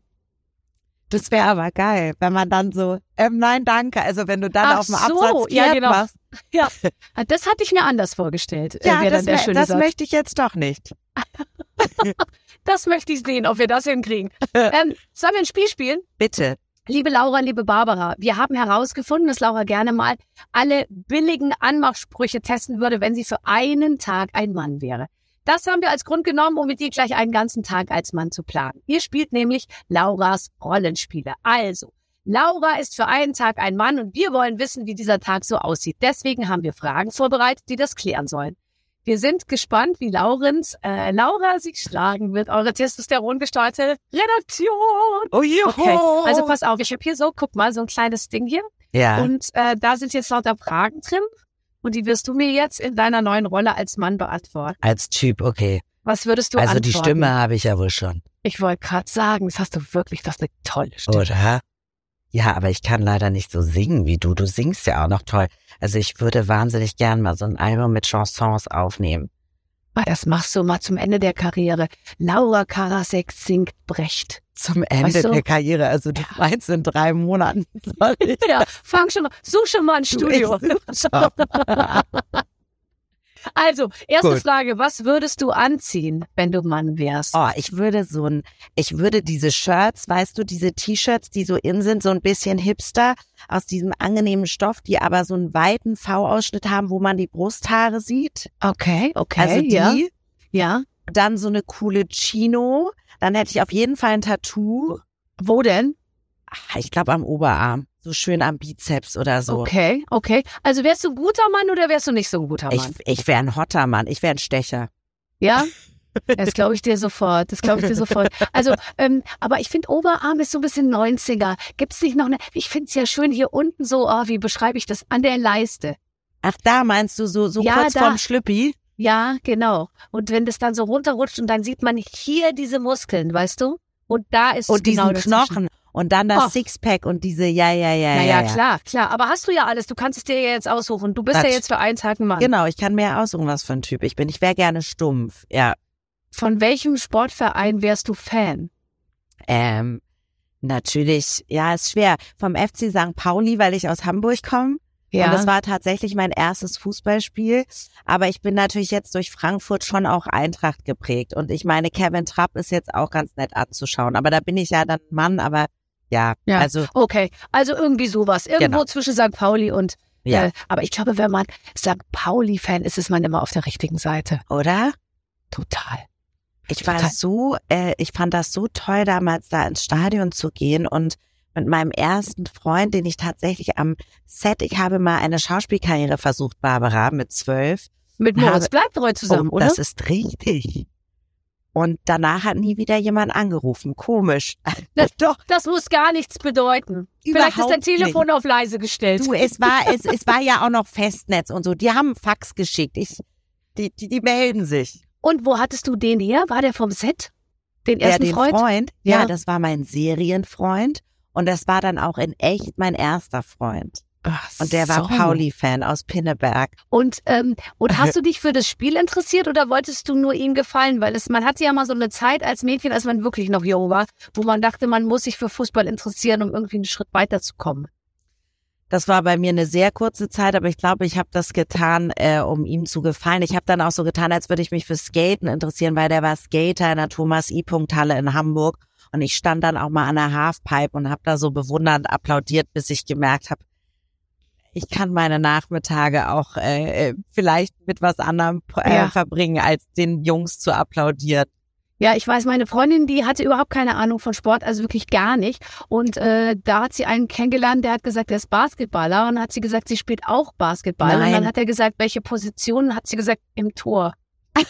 Das wäre aber geil, wenn man dann so, ähm, nein, danke. Also wenn du dann Ach auf dem so, Absatz ja, genau. machst. Ah, Das hatte ich mir anders vorgestellt. äh, Ja, wär das, dann der mö- schöne das möchte ich jetzt doch nicht. Das möchte ich sehen, ob wir das hinkriegen. ähm, sollen wir ein Spiel spielen? Bitte. Liebe Laura, liebe Barbara, wir haben herausgefunden, dass Laura gerne mal alle billigen Anmachsprüche testen würde, wenn sie für einen Tag ein Mann wäre. Das haben wir als Grund genommen, um mit dir gleich einen ganzen Tag als Mann zu planen. Ihr spielt nämlich Lauras Rollenspiele. Also, Laura ist für einen Tag ein Mann und wir wollen wissen, wie dieser Tag so aussieht. Deswegen haben wir Fragen vorbereitet, die das klären sollen. Wir sind gespannt, wie Laurens, äh, Laura sich schlagen wird, eure testosterongesteuerte Redaktion. Oh, juhu. Okay, also pass auf, ich habe hier so, guck mal, so ein kleines Ding hier. Ja. Und äh, da sind jetzt lauter Fragen drin. Und die wirst du mir jetzt in deiner neuen Rolle als Mann beantworten. Als Typ, okay. Was würdest du Also antworten? die Stimme habe ich ja wohl schon, Ich wollte gerade sagen, das hast du wirklich, das ist eine tolle Stimme. oder? Ja, aber ich kann leider nicht so singen wie du. Du singst ja auch noch toll. Also ich würde wahnsinnig gern mal so ein Album mit Chansons aufnehmen. Ah, das machst du mal zum Ende der Karriere. Laura Karasek singt Brecht. Zum Ende Weißt du? der Karriere. Also du meinst in drei Monaten. Ich? Ja, fang schon, such schon mal ein Studio. Also, erste Gut. Frage, was würdest du anziehen, wenn du Mann wärst? Oh, ich würde so ein, ich würde diese Shirts, weißt du, diese T-Shirts, die so in sind, so ein bisschen hipster, aus diesem angenehmen Stoff, die aber so einen weiten V-Ausschnitt haben, wo man die Brusthaare sieht. Okay, okay, Also die, ja. Ja. Dann so eine coole Chino, dann hätte ich auf jeden Fall ein Tattoo. Wo denn? Ah, Ich glaube am Oberarm, so schön am Bizeps oder so. Okay, okay. Also wärst du ein guter Mann oder wärst du nicht so ein guter Ich, Mann? ich wäre ein hotter Mann, ich wäre ein Stecher. Ja? Das glaube ich dir sofort. Das glaube ich dir sofort. Also, ähm, aber ich finde, Oberarm ist so ein bisschen 90er. Gibt's nicht noch eine? Ich finde es ja schön hier unten so, oh, wie beschreibe ich das? An der Leiste. Ach, da meinst du so, so Ja, kurz da. vorm Schlüppi? Ja, genau. Und wenn das dann so runterrutscht und dann sieht man hier diese Muskeln, weißt du? Und da ist Und diesen genau dazwischen. Knochen. Und dann das Oh. Sixpack und diese, ja, ja, ja, Naja, ja, ja. klar, klar. Aber hast du ja alles. Du kannst es dir ja jetzt aussuchen. Du bist ja Quatsch. jetzt für eins Tag ein Mann. Genau, ich kann mir aussuchen, was für ein Typ ich bin. Ich wäre gerne stumpf, ja. Von welchem Sportverein wärst du Fan? Ähm, natürlich, ja, ist schwer. Vom FC St. Pauli, weil ich aus Hamburg komme. Und das war tatsächlich mein erstes Fußballspiel. Aber ich bin natürlich jetzt durch Frankfurt schon auch Eintracht geprägt. Und ich meine, Kevin Trapp ist jetzt auch ganz nett anzuschauen. Aber da bin ich ja dann Mann, aber ja, Ja. also, Okay, also irgendwie sowas. Irgendwo Genau. zwischen St. Pauli und. ja, Äh, aber ich glaube, wenn man St. Pauli-Fan ist, ist man immer auf der richtigen Seite. oder? Total. Ich war Total. so, äh, ich fand das so toll, damals da ins Stadion zu gehen und mit meinem ersten Freund, den ich tatsächlich am Set, ich habe mal eine Schauspielkarriere versucht, Barbara, mit zwölf. Mit Moritz Bleibtreu zusammen, oh, oder? Das ist richtig. Und danach hat nie wieder jemand angerufen. Komisch. Das- Doch, Das muss gar nichts bedeuten. Vielleicht ist dein Telefon auf leise gestellt. du, es war, es, es war ja auch noch Festnetz und so. Die haben Fax geschickt. Ich, die, die, die melden sich. Und wo hattest du den her? War der vom Set? Den Ja, ersten den Freund? Freund, ja, Ja. das war mein Serienfreund. Und das war dann auch in echt mein erster Freund. Ach Und der war so. Pauli-Fan aus Pinneberg. Und, ähm, und hast du dich für das Spiel interessiert oder wolltest du nur ihm gefallen? Weil es, man hatte ja mal so eine Zeit als Mädchen, als man wirklich noch jung war, wo man dachte, man muss sich für Fußball interessieren, um irgendwie einen Schritt weiterzukommen. Das war bei mir eine sehr kurze Zeit, aber ich glaube, ich habe das getan, äh, um ihm zu gefallen. Ich habe dann auch so getan, als würde ich mich für Skaten interessieren, weil der war Skater in der Thomas I. Halle in Hamburg. Und ich stand dann auch mal an der Halfpipe und habe da so bewundernd applaudiert, bis ich gemerkt habe, ich kann meine Nachmittage auch äh, äh, vielleicht mit was anderem äh, Ja. verbringen, als den Jungs zu applaudieren. Ja, ich weiß, meine Freundin, die hatte überhaupt keine Ahnung von Sport, also wirklich gar nicht. Und äh, da hat sie einen kennengelernt, der hat gesagt, der ist Basketballer. Und dann hat sie gesagt, sie spielt auch Basketball. Und Nein. dann hat er gesagt, welche Position? Hat sie gesagt, im Tor.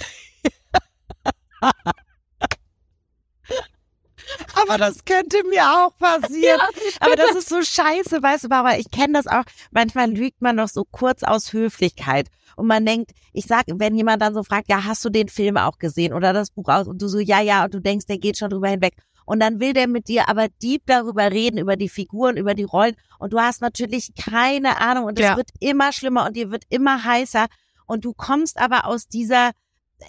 Aber das könnte mir auch passieren. Aber das ist so scheiße, weißt du, Barbara, ich kenne das auch. Manchmal lügt man noch so kurz aus Höflichkeit. Und man denkt, ich sag, wenn jemand dann so fragt, ja, hast du den Film auch gesehen oder das Buch aus? Und du so, ja, ja, und du denkst, der geht schon drüber hinweg. Und dann will der mit dir aber deep darüber reden, über die Figuren, über die Rollen. Und du hast natürlich keine Ahnung. Und es Ja. wird immer schlimmer und dir wird immer heißer. Und du kommst aber aus dieser,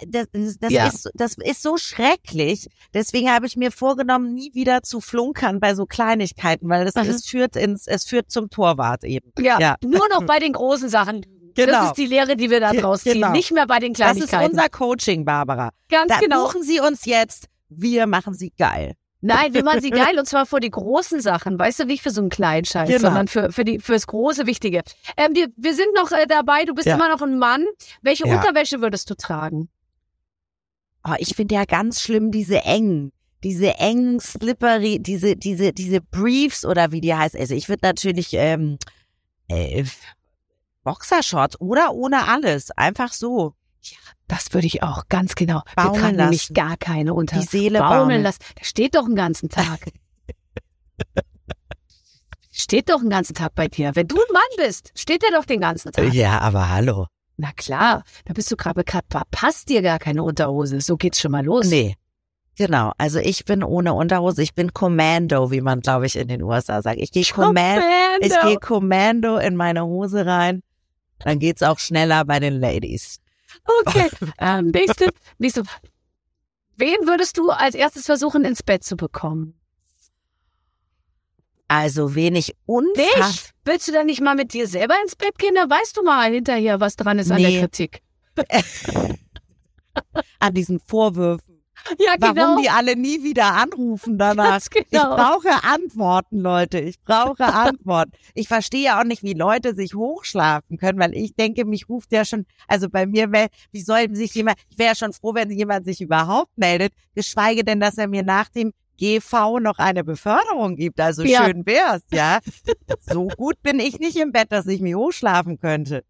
das, das, das, Ja. ist, das ist so schrecklich. Deswegen habe ich mir vorgenommen, nie wieder zu flunkern bei so Kleinigkeiten, weil das, Mhm. es führt ins, es führt zum Torwart eben. Ja, Ja. nur noch bei den großen Sachen. Das Genau. ist die Lehre, die wir da draus ziehen. genau. Nicht mehr bei den Das ist Kleinigkeiten. unser Coaching, Barbara. Ganz Da genau. buchen Sie uns jetzt. Wir machen Sie geil. Nein, wir machen sie geil und zwar für die großen Sachen, weißt du, nicht für so einen kleinen Scheiß, Genau. sondern für, für die, fürs große Wichtige. Ähm, wir, wir sind noch äh, dabei, du bist Ja. immer noch ein Mann. Welche Ja. Unterwäsche würdest du tragen? Oh, ich finde ja ganz schlimm diese engen, diese engen Slippery, diese, diese, diese Briefs oder wie die heißt. Also ich würde natürlich ähm, äh, Boxershorts oder ohne alles. Einfach so. Das würde ich auch, ganz genau. Baumeln wir tragen nämlich lassen. gar keine unter. Die Seele baumeln baumeln. lassen. Da steht doch einen ganzen Tag. steht doch einen ganzen Tag bei dir. Wenn du ein Mann bist, steht der doch den ganzen Tag. Ja, aber hallo. Na klar, da bist du gerade, passt dir gar keine Unterhose. So geht's schon mal los. Nee. Genau, also ich bin ohne Unterhose, ich bin Commando, wie man glaube ich in den USA sagt. Ich gehe Commando, ich gehe Commando in meine Hose rein. Dann geht's auch schneller bei den Ladies. Okay. ähm, nächste, nächste. Wen würdest du als erstes versuchen, ins Bett zu bekommen? Also wenig unfassbar. Willst du dann nicht mal mit dir selber ins Bett gehen? Da weißt du mal hinterher, was dran ist an Nee. der Kritik. an diesen Vorwürfen. Ja, Warum genau. die alle nie wieder anrufen danach. Ganz Ich genau. brauche Antworten, Leute. Ich brauche Antworten. Ich verstehe ja auch nicht, wie Leute sich hochschlafen können, weil ich denke, mich ruft ja schon, also bei mir wäre, wie soll sich jemand, ich wäre ja schon froh, wenn jemand sich überhaupt meldet, geschweige denn, dass er mir nach dem GV noch eine Beförderung gibt. Also Ja. schön wär's, ja. So gut bin ich nicht im Bett, dass ich mich hochschlafen könnte.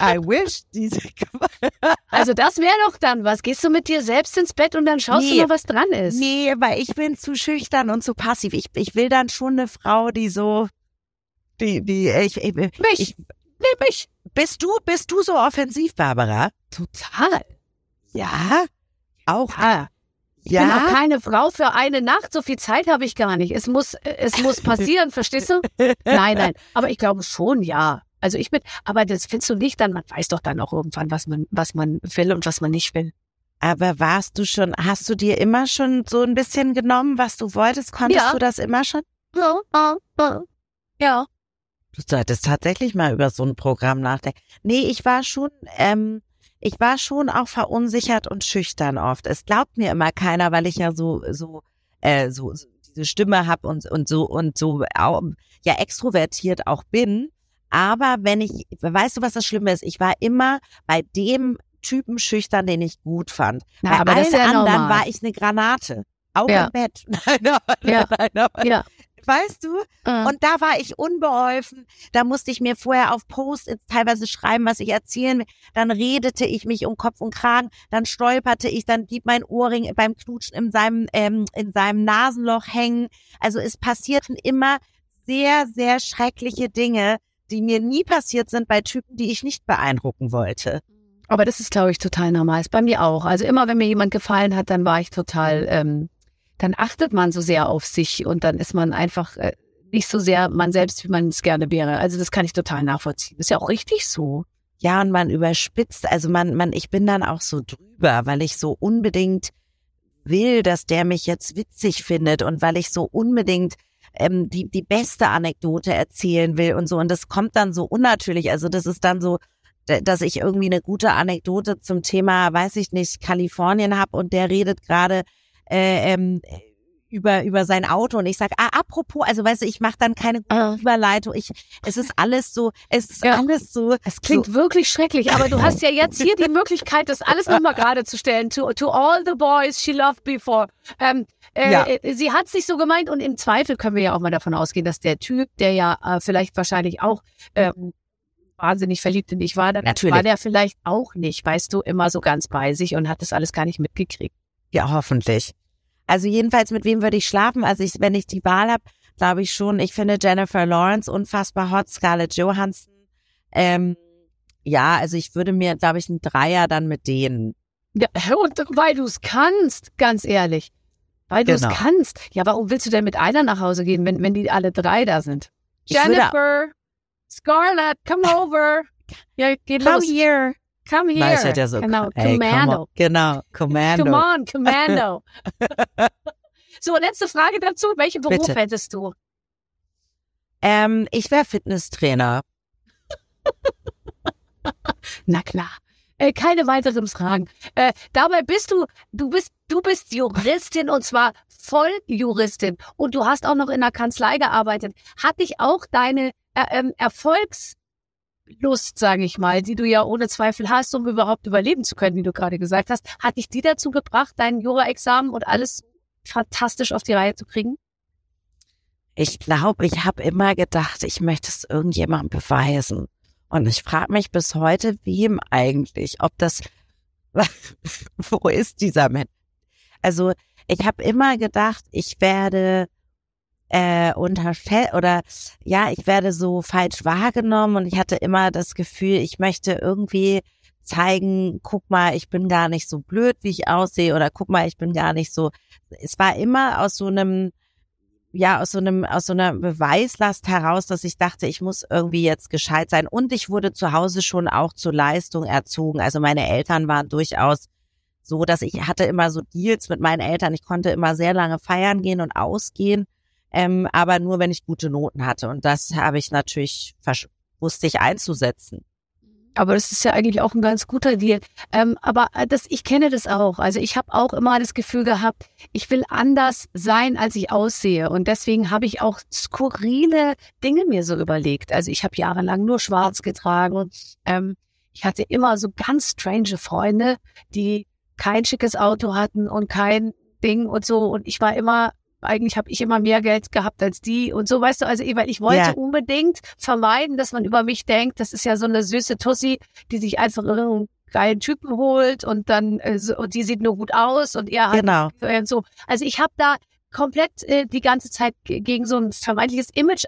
I wish. Diese Also das wäre doch dann was. Gehst du mit dir selbst ins Bett und dann schaust Nee. du mal, was dran ist. Nee, weil ich bin zu schüchtern und zu passiv. Ich, ich will dann schon eine Frau, die so, die, die, ich, ich, Mich. ich Nee, mich. bist du, bist du so offensiv, Barbara? Total. Ja. Auch, Ja. Ich bin auch Ja, keine Frau für eine Nacht. So viel Zeit habe ich gar nicht. Es muss, es muss passieren, verstehst du? Nein, nein. Aber ich glaube schon, ja. Also ich bin, aber das findest du nicht dann, man weiß doch dann auch irgendwann, was man, was man will und was man nicht will. aber warst du schon, hast du dir immer schon so ein bisschen genommen, was du wolltest? Konntest Ja. du das immer schon? Ja, ja, ja. Ja. Du solltest tatsächlich mal über so ein Programm nachdenken. Nee, ich war schon, ähm, ich war schon auch verunsichert und schüchtern oft. Es glaubt mir immer keiner, weil ich ja so, so, äh, so, so diese Stimme hab und, und so, und so, ja, extrovertiert auch bin. Aber wenn ich, weißt du, was das Schlimme ist? Ich war immer bei dem Typen schüchtern, den ich gut fand. Na, bei aber allen ja anderen normal. war ich eine Granate. Auch Ja. im Bett. Nein, nein, Ja. nein, nein, Ja. Weißt du? Und Und da war ich unbeholfen. Da musste ich mir vorher auf Post-its teilweise schreiben, was ich erzählen will. Dann redete ich mich um Kopf und Kragen. Dann stolperte ich, dann blieb mein Ohrring beim Knutschen in seinem, ähm, in seinem Nasenloch hängen. Also es passierten immer sehr, sehr schreckliche Dinge, die mir nie passiert sind bei Typen, die ich nicht beeindrucken wollte. Aber das ist, glaube ich, total normal. Ist bei mir auch. Also immer, wenn mir jemand gefallen hat, dann war ich total, ähm, dann achtet man so sehr auf sich und dann ist man einfach äh, nicht so sehr man selbst, wie man es gerne wäre. Also das kann ich total nachvollziehen. Ist ja auch richtig so. Ja, und man überspitzt, also man, man, ich bin dann auch so drüber, weil ich so unbedingt will, dass der mich jetzt witzig findet und weil ich so unbedingt ähm, die, die beste Anekdote erzählen will und so. Und das kommt dann so unnatürlich. Also das ist dann so, dass ich irgendwie eine gute Anekdote zum Thema, weiß ich nicht, Kalifornien hab und der redet gerade äh, ähm, über über sein Auto und ich sag, ah, apropos, also weißt du, ich mache dann keine Ah. Überleitung. Ich, es ist alles so, es ist Ja. alles so. Es klingt wirklich schrecklich, aber du hast ja jetzt hier die Möglichkeit, das alles nochmal gerade zu stellen. To, to all the boys she loved before. Ähm, äh, Ja. äh, Sie hat sich so gemeint und im Zweifel können wir ja auch mal davon ausgehen, dass der Typ, der ja äh, vielleicht wahrscheinlich auch ähm, wahnsinnig verliebt in dich war, dann Natürlich. war der vielleicht auch nicht, weißt du, immer so ganz bei sich und hat das alles gar nicht mitgekriegt. Ja, hoffentlich. Also jedenfalls, mit wem würde ich schlafen? Also ich, wenn ich die Wahl habe, glaube ich schon, ich finde Jennifer Lawrence unfassbar hot, Scarlett Johansson. Ähm, ja, also ich würde mir, glaube ich, einen Dreier dann mit denen. Ja, und weil du es kannst, ganz ehrlich. Weil du es Genau. kannst. Ja, warum willst du denn mit einer nach Hause gehen, wenn, wenn die alle drei da sind? Ich Jennifer, Scarlett, come over. Ja, geht los. here. Come here. Nein, ich hätte ja so, genau, ey, Commando. Genau, Commando. Come on, Commando. so, letzte Frage dazu. Welchen Beruf Bitte. hättest du? Ähm, ich wäre Fitnesstrainer. Na klar. Äh, keine weiteren Fragen. Äh, dabei bist du, du bist, du bist Juristin und zwar Volljuristin und du hast auch noch in der Kanzlei gearbeitet. Hat dich auch deine äh, ähm, Erfolgslust, sage ich mal, die du ja ohne Zweifel hast, um überhaupt überleben zu können, wie du gerade gesagt hast, hat dich die dazu gebracht, dein Jura-Examen und alles fantastisch auf die Reihe zu kriegen? Ich glaube, ich habe immer gedacht, ich möchte es irgendjemandem beweisen. Und ich frage mich bis heute, wem eigentlich, ob das, wo ist dieser Mensch? Also ich habe immer gedacht, ich werde äh, unterstellt oder ja, ich werde so falsch wahrgenommen und ich hatte immer das Gefühl, ich möchte irgendwie zeigen, guck mal, ich bin gar nicht so blöd, wie ich aussehe oder guck mal, ich bin gar nicht so. Es war immer aus so einem ja aus so einem aus so einer Beweislast heraus, dass ich dachte, ich muss irgendwie jetzt gescheit sein und ich wurde zu Hause schon auch zur Leistung erzogen. Also meine Eltern waren durchaus so, dass ich hatte immer so Deals mit meinen Eltern. Ich konnte immer sehr lange feiern gehen und ausgehen, ähm, aber nur wenn ich gute Noten hatte und das habe ich natürlich wusste ich einzusetzen. Aber das ist ja eigentlich auch ein ganz guter Deal. Ähm, aber äh, das, ich kenne das auch. Also ich habe auch immer das Gefühl gehabt, ich will anders sein, als ich aussehe. Und deswegen habe ich auch skurrile Dinge mir so überlegt. Also ich habe jahrelang nur schwarz getragen. Ähm, ich hatte immer so ganz strange Freunde, die kein schickes Auto hatten und kein Ding und so. Und ich war immer eigentlich habe ich immer mehr Geld gehabt als die und so, weißt du, also weil ich wollte Ja. unbedingt vermeiden, dass man über mich denkt, das ist ja so eine süße Tussi, die sich einfach irgendeinen geilen Typen holt und dann äh, und die sieht nur gut aus und er hat Genau. und so. Also ich habe da komplett äh, die ganze Zeit ge- gegen so ein vermeintliches Image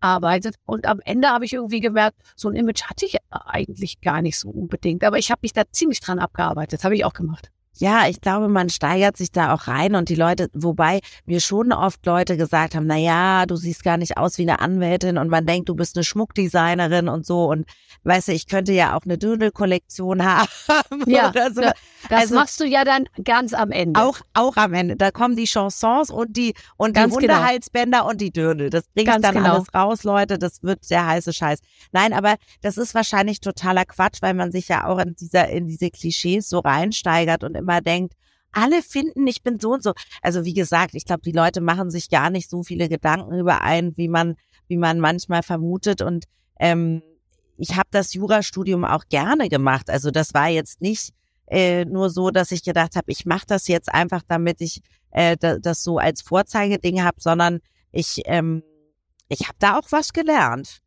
angearbeitet und am Ende habe ich irgendwie gemerkt, so ein Image hatte ich eigentlich gar nicht so unbedingt, aber ich habe mich da ziemlich dran abgearbeitet, habe ich auch gemacht. Ja, ich glaube, man steigert sich da auch rein und die Leute, wobei mir schon oft Leute gesagt haben, na ja, du siehst gar nicht aus wie eine Anwältin und man denkt, du bist eine Schmuckdesignerin und so und weißt du, ich könnte ja auch eine Dödel-Kollektion haben Ja, oder so. da- Das Also- machst du ja dann ganz am Ende. Auch, auch am Ende. Da kommen die Chansons und die, und die Ganz genau. Hundehalsbänder und die Dödel. Das Ganz dann genau. alles raus, Leute. Das wird der heiße Scheiß. Nein, aber das ist wahrscheinlich totaler Quatsch, weil man sich ja auch in dieser, in diese Klischees so reinsteigert und immer denkt, alle finden, ich bin so und so. Also wie gesagt, ich glaube, die Leute machen sich gar nicht so viele Gedanken über einen, wie man, wie man manchmal vermutet. Und ähm, ich habe das Jurastudium auch gerne gemacht. Also das war jetzt nicht äh, nur so, dass ich gedacht habe, ich mache das jetzt einfach, damit ich äh, da, das so als Vorzeigeding habe, sondern ich ähm, ich habe da auch was gelernt.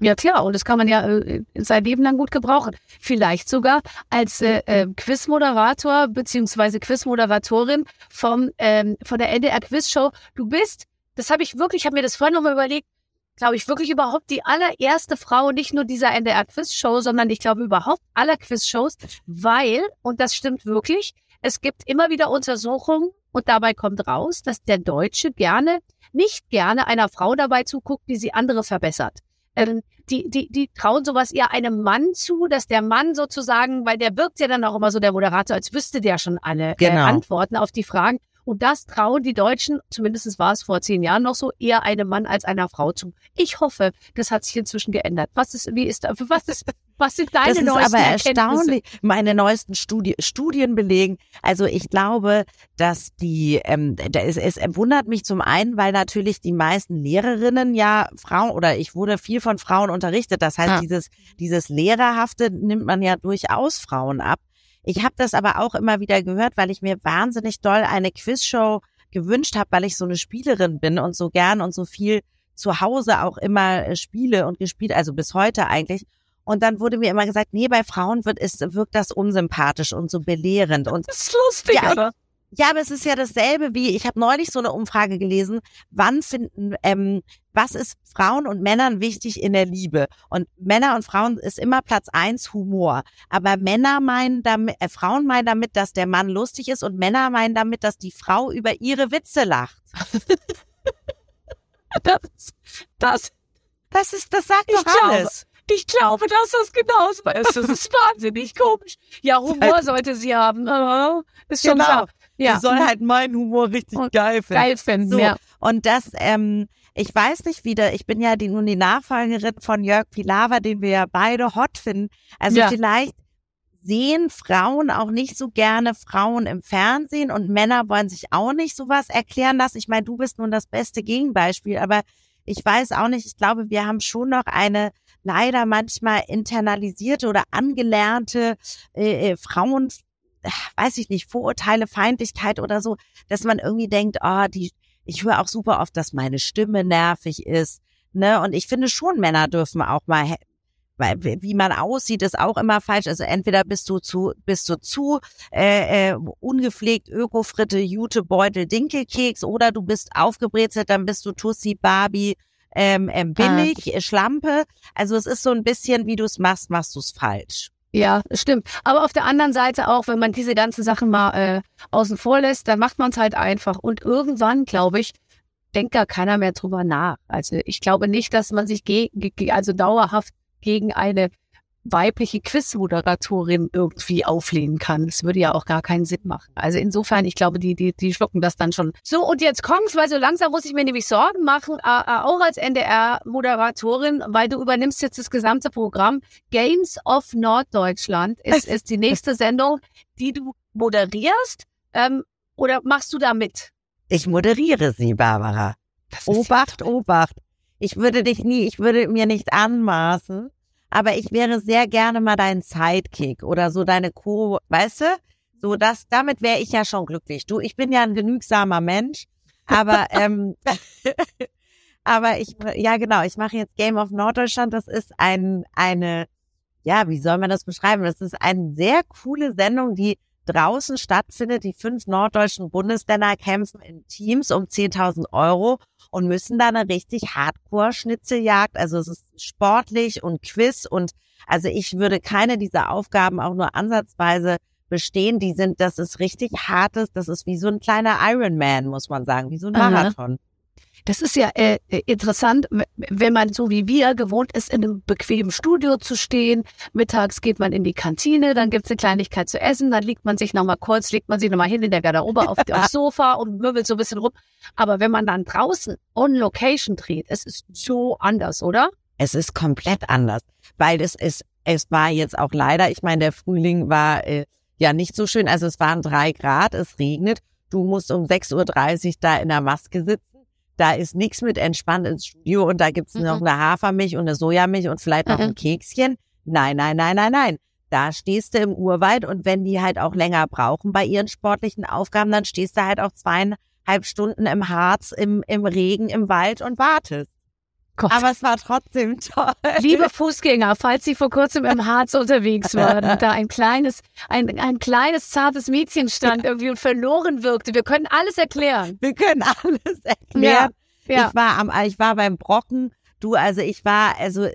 Ja, klar, und das kann man ja äh, sein Leben lang gut gebrauchen. Vielleicht sogar als äh, äh, Quizmoderator beziehungsweise Quizmoderatorin vom, ähm, von der NDR Quizshow. Du bist, das habe ich wirklich, ich habe mir das vorhin nochmal überlegt, glaube ich, wirklich überhaupt die allererste Frau, nicht nur dieser NDR Quizshow, sondern ich glaube überhaupt aller Quizshows, weil, und das stimmt wirklich, es gibt immer wieder Untersuchungen und dabei kommt raus, dass der Deutsche gerne, nicht gerne einer Frau dabei zuguckt, wie sie andere verbessert ähm, die, die, die trauen sowas eher einem Mann zu, dass der Mann sozusagen, weil der wirkt ja dann auch immer so der Moderator, als wüsste der schon alle äh, Genau. Antworten auf die Fragen. Und das trauen die Deutschen, zumindest war es vor zehn Jahren noch so, eher einem Mann als einer Frau zu. Ich hoffe, das hat sich inzwischen geändert. Was ist, wie ist da, was ist, was sind deine Das ist neuesten aber erstaunlich. Meine neuesten Studi Studien belegen. Also ich glaube, dass die, ähm, da ist, es wundert mich zum einen, weil natürlich die meisten Lehrerinnen ja Frauen oder ich wurde viel von Frauen unterrichtet. Das heißt, Ah. dieses dieses Lehrerhafte nimmt man ja durchaus Frauen ab. Ich habe das aber auch immer wieder gehört, weil ich mir wahnsinnig doll eine Quizshow gewünscht habe, weil ich so eine Spielerin bin und so gern und so viel zu Hause auch immer äh, spiele und gespielt, also bis heute eigentlich. Und dann wurde mir immer gesagt, nee, bei Frauen wird es, wirkt das unsympathisch und so belehrend. Und Das ist lustig, Ja, aber. Ja, aber es ist ja dasselbe wie, ich habe neulich so eine Umfrage gelesen, wann finden, ähm, was ist Frauen und Männern wichtig in der Liebe? Und Männer und Frauen ist immer Platz eins Humor. Aber Männer meinen damit, äh, Frauen meinen damit, dass der Mann lustig ist und Männer meinen damit, dass die Frau über ihre Witze lacht. Das, das, Das ist, das sagt Ich doch glaube, alles. Ich glaube, dass das genauso ist. Das ist wahnsinnig komisch. Ja, Humor sollte sie haben. Äh, Ist schon Genau. klar. Ja. Die soll halt meinen Humor richtig Und geil finden. geil finden. So, Ja. und das, ähm, ich weiß nicht wieder, ich bin ja die, nun die Nachfolgerin von Jörg Pilawa, den wir ja beide hot finden. Also Ja. vielleicht sehen Frauen auch nicht so gerne Frauen im Fernsehen und Männer wollen sich auch nicht sowas erklären lassen. Ich meine, du bist nun das beste Gegenbeispiel, aber ich weiß auch nicht, ich glaube, wir haben schon noch eine leider manchmal internalisierte oder angelernte äh, äh, Frauen, äh, weiß ich nicht, Vorurteile, Feindlichkeit oder so, dass man irgendwie denkt, ah, die, ich höre auch super oft, dass meine Stimme nervig ist, ne? Und ich finde schon, Männer dürfen auch mal, weil wie man aussieht, ist auch immer falsch. Also entweder bist du zu, bist du zu äh, äh, ungepflegt Ökofritte, Jute, Beutel, Dinkelkeks oder du bist aufgebrezelt, dann bist du Tussi, Barbie, ähm, ähm, billig, äh, Schlampe. Also es ist so ein bisschen, wie du es machst, machst du es falsch. Ja, stimmt. Aber auf der anderen Seite auch, wenn man diese ganzen Sachen mal äh, außen vor lässt, dann macht man es halt einfach. Und irgendwann, glaube ich, denkt gar keiner mehr drüber nach. Also ich glaube nicht, dass man sich gegen, ge- also dauerhaft gegen eine weibliche Quizmoderatorin irgendwie auflehnen kann. Das würde ja auch gar keinen Sinn machen. Also insofern, ich glaube, die, die, die schlucken das dann schon. So, und jetzt kommt's, weil so langsam muss ich mir nämlich Sorgen machen, äh, äh, auch als NDR-Moderatorin, weil du übernimmst jetzt das gesamte Programm. Games of Norddeutschland ist, ist die nächste Sendung, die du moderierst. Ähm, oder machst du da mit? Ich moderiere sie, Barbara. Obacht, Obacht. Ich würde dich nie, ich würde mir nicht anmaßen, aber ich wäre sehr gerne mal dein Sidekick oder so deine Co, weißt du? So das, damit wäre ich ja schon glücklich. Du, ich bin ja ein genügsamer Mensch, aber ähm, aber ich, ja genau, ich mache jetzt Game of Norddeutschland. Das ist ein eine, ja, wie soll man das beschreiben? Das ist eine sehr coole Sendung, die draußen stattfindet. Die fünf norddeutschen Bundesländer kämpfen in Teams um 10.000 Euro und müssen da eine richtig Hardcore-Schnitzeljagd. Also es ist sportlich und Quiz und also ich würde keine dieser Aufgaben auch nur ansatzweise bestehen, die sind, das ist richtig hartes, das ist wie so ein kleiner Ironman, muss man sagen, wie so ein Aha. Das ist ja äh, äh, interessant, wenn man so wie wir gewohnt ist, in einem bequemen Studio zu stehen. Mittags geht man in die Kantine, dann gibt's eine Kleinigkeit zu essen, dann liegt man sich nochmal kurz, legt man sich nochmal hin in der Garderobe auf, aufs Sofa und wirbelt so ein bisschen rum. Aber wenn man dann draußen on Location dreht, es ist so anders, oder? Es ist komplett anders, weil es ist, es war jetzt auch leider, ich meine, der Frühling war äh, ja nicht so schön, also es waren drei Grad, es regnet, du musst um 6.30 Uhr da in der Maske sitzen, da ist nichts mit entspannt ins Studio und da gibt's noch Mhm. eine Hafermilch und eine Sojamilch und vielleicht noch Mhm. ein Kekschen. Nein, nein, nein, nein, nein. Da stehst du im Urwald und wenn die halt auch länger brauchen bei ihren sportlichen Aufgaben, dann stehst du halt auch zweieinhalb Stunden im Harz, im, im Regen, im Wald und wartest. Gott. Aber es war trotzdem toll. Liebe Fußgänger, falls Sie vor kurzem im Harz unterwegs waren und da ein kleines, ein, ein kleines, zartes Mädchen stand irgendwie und verloren wirkte, wir können alles erklären. Wir können alles erklären. Ja. Ich war am, ich war beim Brocken. Du, also ich war, also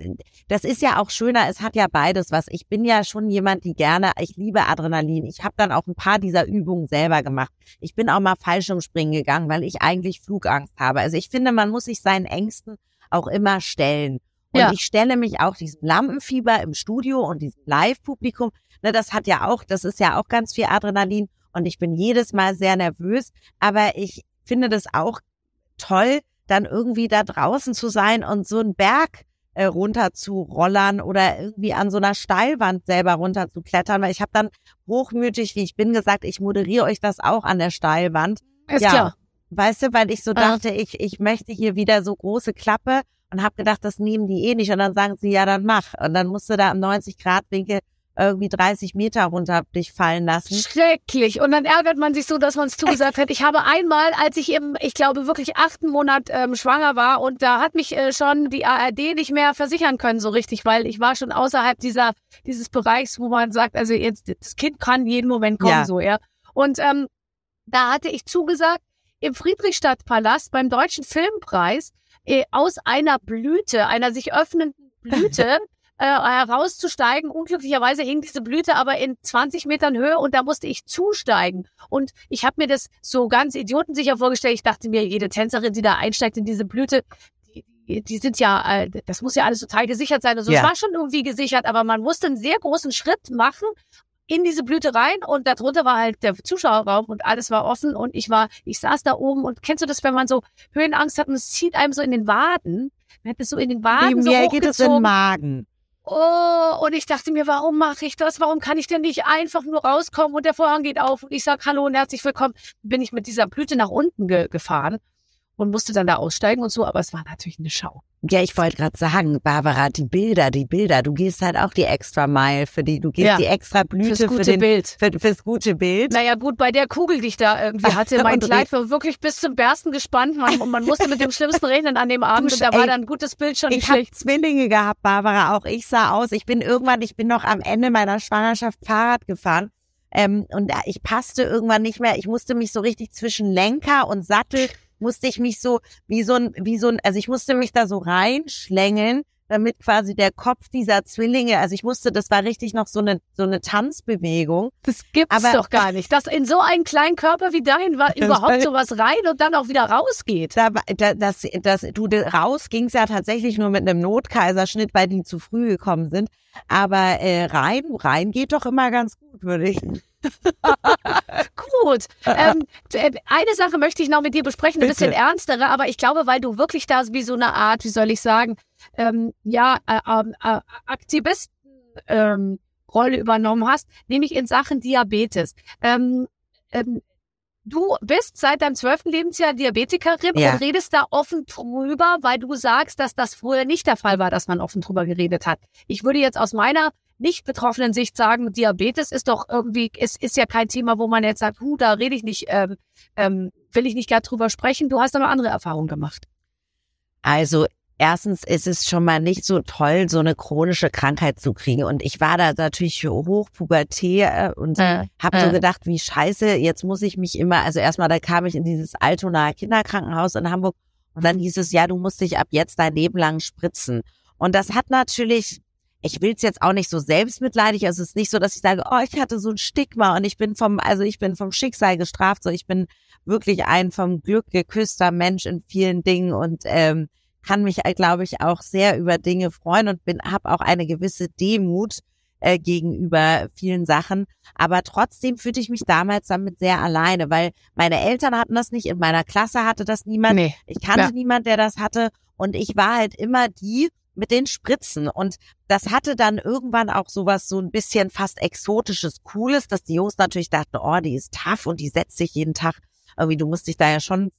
das ist ja auch schöner. Es hat ja beides was. Ich bin ja schon jemand, die gerne, ich liebe Adrenalin. Ich habe dann auch ein paar dieser Übungen selber gemacht. Ich bin auch mal Fallschirmspringen gegangen, weil ich eigentlich Flugangst habe. Also ich finde, man muss sich seinen Ängsten auch immer stellen. Und Ja. ich stelle mich auch diesem Lampenfieber im Studio und diesem Live-Publikum. Ne, das hat ja auch, das ist ja auch ganz viel Adrenalin. Und ich bin jedes Mal sehr nervös. Aber ich finde das auch toll, dann irgendwie da draußen zu sein und so einen Berg äh, runter zu rollern oder irgendwie an so einer Steilwand selber runter zu klettern, weil ich habe dann hochmütig, wie ich bin, gesagt, ich moderiere euch das auch an der Steilwand. Ist Ja. klar. Weißt du, weil ich so Ah. dachte, ich, ich möchte hier wieder so große Klappe und habe gedacht, das nehmen die eh nicht. Und dann sagen sie, ja, dann mach. Und dann musst du da im 90-Grad-Winkel irgendwie 30 Meter runter dich fallen lassen. Schrecklich. Und dann ärgert man sich so, dass man es zugesagt hat. Ich habe einmal, als ich im, ich glaube, wirklich achten Monat ähm, schwanger war und da hat mich äh, schon die ARD nicht mehr versichern können so richtig, weil ich war schon außerhalb dieser, dieses Bereichs, wo man sagt, also jetzt, das Kind kann jeden Moment kommen, Ja. so, ja. Und ähm, da hatte ich zugesagt, im Friedrichstadtpalast beim Deutschen Filmpreis äh, aus einer Blüte, einer sich öffnenden Blüte, äh, herauszusteigen. Unglücklicherweise hing diese Blüte aber in 20 Metern Höhe und da musste ich zusteigen. Und ich habe mir das so ganz idiotensicher vorgestellt. Ich dachte mir, jede Tänzerin, die da einsteigt in diese Blüte, die, die, sind ja, äh, das muss ja alles total gesichert sein. Also Ja. es war schon irgendwie gesichert, aber man musste einen sehr großen Schritt machen in diese Blüte rein und darunter war halt der Zuschauerraum und alles war offen und ich war, ich saß da oben und kennst du das, wenn man so Höhenangst hat und es zieht einem so in den Waden? Man hat es so in den Waden Wie so mir geht es in den. Magen. Oh, und ich dachte mir, warum mache ich das? Warum kann ich denn nicht einfach nur rauskommen und der Vorhang geht auf und ich sag Hallo und herzlich willkommen? Bin ich mit dieser Blüte nach unten ge gefahren und musste dann da aussteigen und so, aber es war natürlich eine Schau. Ja, ich wollte gerade sagen, Barbara, die Bilder, die Bilder, du gehst halt auch die extra Mile für die, du gehst Ja, die extra Blüte Fürs gute für den, Bild. für, fürs gute Bild. Naja, gut, bei der Kugel, die ich da irgendwie hatte, mein Kleid war wirklich bis zum Bersten gespannt man, und man musste mit dem Schlimmsten rechnen an dem Abend und da war dann ein gutes Bild schon nicht Ich habe schlecht. Zwillinge gehabt, Barbara, auch ich sah aus. Ich bin irgendwann, ich bin noch am Ende meiner Schwangerschaft Fahrrad gefahren. Ähm, und da- ich passte irgendwann nicht mehr. Ich musste mich so richtig zwischen Lenker und Sattel, musste ich mich so wie so ein, wie so ein, also ich musste mich da so reinschlängeln, damit quasi der Kopf dieser Zwillinge, also ich musste, das war richtig noch so eine, so eine Tanzbewegung. Das gibt's aber- doch gar nicht. Dass in so einen kleinen Körper wie dein war, überhaupt sowas rein und dann auch wieder rausgeht. Da, da, das, das, du, raus ging's ja tatsächlich nur mit einem Notkaiserschnitt, weil die zu früh gekommen sind. Aber äh, rein, rein geht doch immer ganz gut, würde ich. Gut. Ähm, äh, eine Sache möchte ich noch mit dir besprechen, ein Bitte. bisschen ernstere, aber ich glaube, weil du wirklich da wie so eine Art, wie soll ich sagen, ähm, ja, äh, ähm, äh, Aktivisten ähm, übernommen hast, nämlich in Sachen Diabetes. Ähm, ähm, du bist seit deinem zwölften Lebensjahr Diabetikerin Ja. und redest da offen drüber, weil du sagst, dass das früher nicht der Fall war, dass man offen drüber geredet hat. Ich würde jetzt aus meiner nicht betroffenen Sicht sagen, Diabetes ist doch irgendwie, es ist ja kein Thema, wo man jetzt sagt, hu, da rede ich nicht, ähm, ähm, will ich nicht gar drüber sprechen. Du hast aber andere Erfahrungen gemacht. Also erstens ist es schon mal nicht so toll, so eine chronische Krankheit zu kriegen. Und ich war da natürlich hochpubertät äh, und Äh, habe so äh. gedacht, wie scheiße, jetzt muss ich mich immer, also erstmal, da kam ich in dieses Altonaer Kinderkrankenhaus in Hamburg und dann hieß es, ja, du musst dich ab jetzt dein Leben lang spritzen. Und das hat natürlich, ich will's jetzt auch nicht so selbstmitleidig. Also es ist nicht so, dass ich sage, oh, ich hatte so ein Stigma und ich bin vom, also ich bin vom Schicksal gestraft. So, ich bin wirklich ein vom Glück geküsster Mensch in vielen Dingen und ähm, kann mich, glaube ich, auch sehr über Dinge freuen und bin, habe auch eine gewisse Demut äh, gegenüber vielen Sachen. Aber trotzdem fühlte ich mich damals damit sehr alleine, weil meine Eltern hatten das nicht, in meiner Klasse hatte das niemand. Nee. Ich kannte Ja. niemand, der das hatte. Und ich war halt immer die mit den Spritzen. Und das hatte dann irgendwann auch sowas so ein bisschen fast exotisches, cooles, dass die Jungs natürlich dachten, oh, die ist tough und die setzt sich jeden Tag irgendwie, du musst dich da ja schon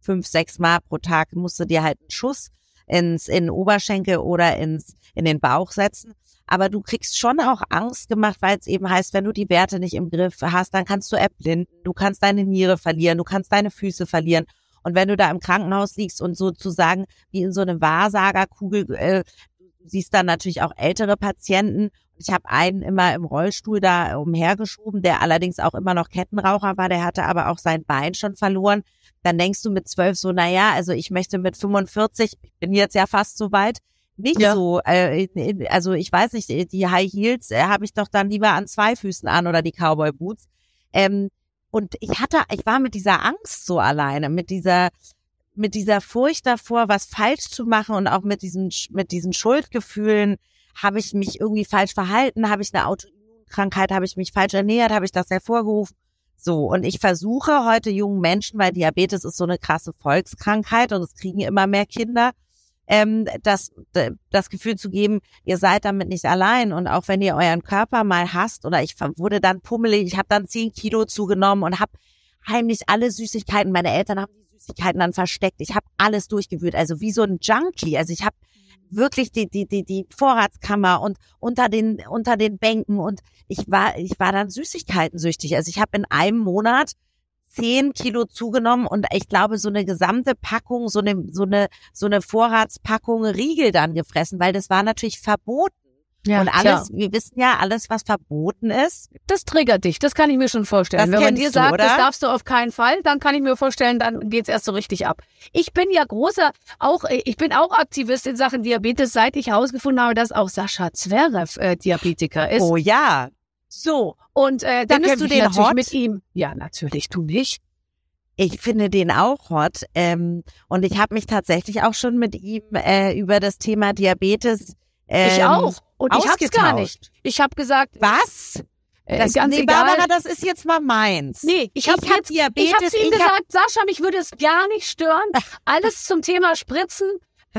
fünf, sechs Mal pro Tag, musst du dir halt einen Schuss ins, in den Oberschenkel oder ins, in den Bauch setzen. Aber du kriegst schon auch Angst gemacht, weil es eben heißt, wenn du die Werte nicht im Griff hast, dann kannst du erblinden, du kannst deine Niere verlieren, du kannst deine Füße verlieren. Und wenn du da im Krankenhaus liegst und sozusagen wie in so eine Wahrsagerkugel, äh, du siehst dann natürlich auch ältere Patienten. Ich habe einen immer im Rollstuhl da umhergeschoben, der allerdings auch immer noch Kettenraucher war, der hatte aber auch sein Bein schon verloren. Dann denkst du mit zwölf so, na ja, also ich möchte mit 45, ich bin jetzt ja fast so weit, nicht Ja. so, äh, also ich weiß nicht, die High Heels äh, habe ich doch dann lieber an zwei Füßen an oder die Cowboy Boots. Ähm, und ich hatte, ich war mit dieser Angst so alleine, mit dieser, mit dieser Furcht davor, was falsch zu machen und auch mit diesen, mit diesen Schuldgefühlen, habe ich mich irgendwie falsch verhalten, habe ich eine Autoimmunkrankheit, habe ich mich falsch ernährt, habe ich das hervorgerufen. So, und ich versuche heute jungen Menschen, weil Diabetes ist so eine krasse Volkskrankheit und es kriegen immer mehr Kinder, ähm, das, das Gefühl zu geben, ihr seid damit nicht allein. Und auch wenn ihr euren Körper mal hasst oder ich wurde dann pummelig, ich habe dann zehn Kilo zugenommen und habe heimlich alle Süßigkeiten, meine Eltern haben die Süßigkeiten dann versteckt, ich habe alles durchgewühlt, also wie so ein Junkie, also ich habe wirklich die die die die Vorratskammer und unter den unter den Bänken und ich war ich war dann Süßigkeiten süchtig, also ich habe in einem Monat zehn Kilo zugenommen und ich glaube so eine gesamte Packung, so eine so eine so eine Vorratspackung Riegel dann gefressen, weil das war natürlich verboten. Ja, und alles, wir wissen ja, alles, was verboten ist, Das triggert dich, das kann ich mir schon vorstellen. Das Wenn man dir du, sagt, das oder? darfst du auf keinen Fall, dann kann ich mir vorstellen, dann geht's erst so richtig ab. Ich bin ja großer, auch äh, ich bin auch Aktivist in Sachen Diabetes, seit ich herausgefunden habe, dass auch Sascha Zverev äh, Diabetiker ist. oh ja, So, und äh, da Findest du den natürlich hot? mit ihm. Ja, natürlich, du nicht. ich finde den auch hot. Ähm, und ich habe mich tatsächlich auch schon mit ihm äh, über das Thema Diabetes ähm, Ich auch. Und ich hab's gar nicht. Ich habe gesagt, Was? äh, Das, ganz nee, egal. Barbara, das ist jetzt mal meins. Nee, ich habe hab Diabetes, ich habe zu ihm ich hab- gesagt, Sascha, mich würde es gar nicht stören. Alles zum Thema Spritzen.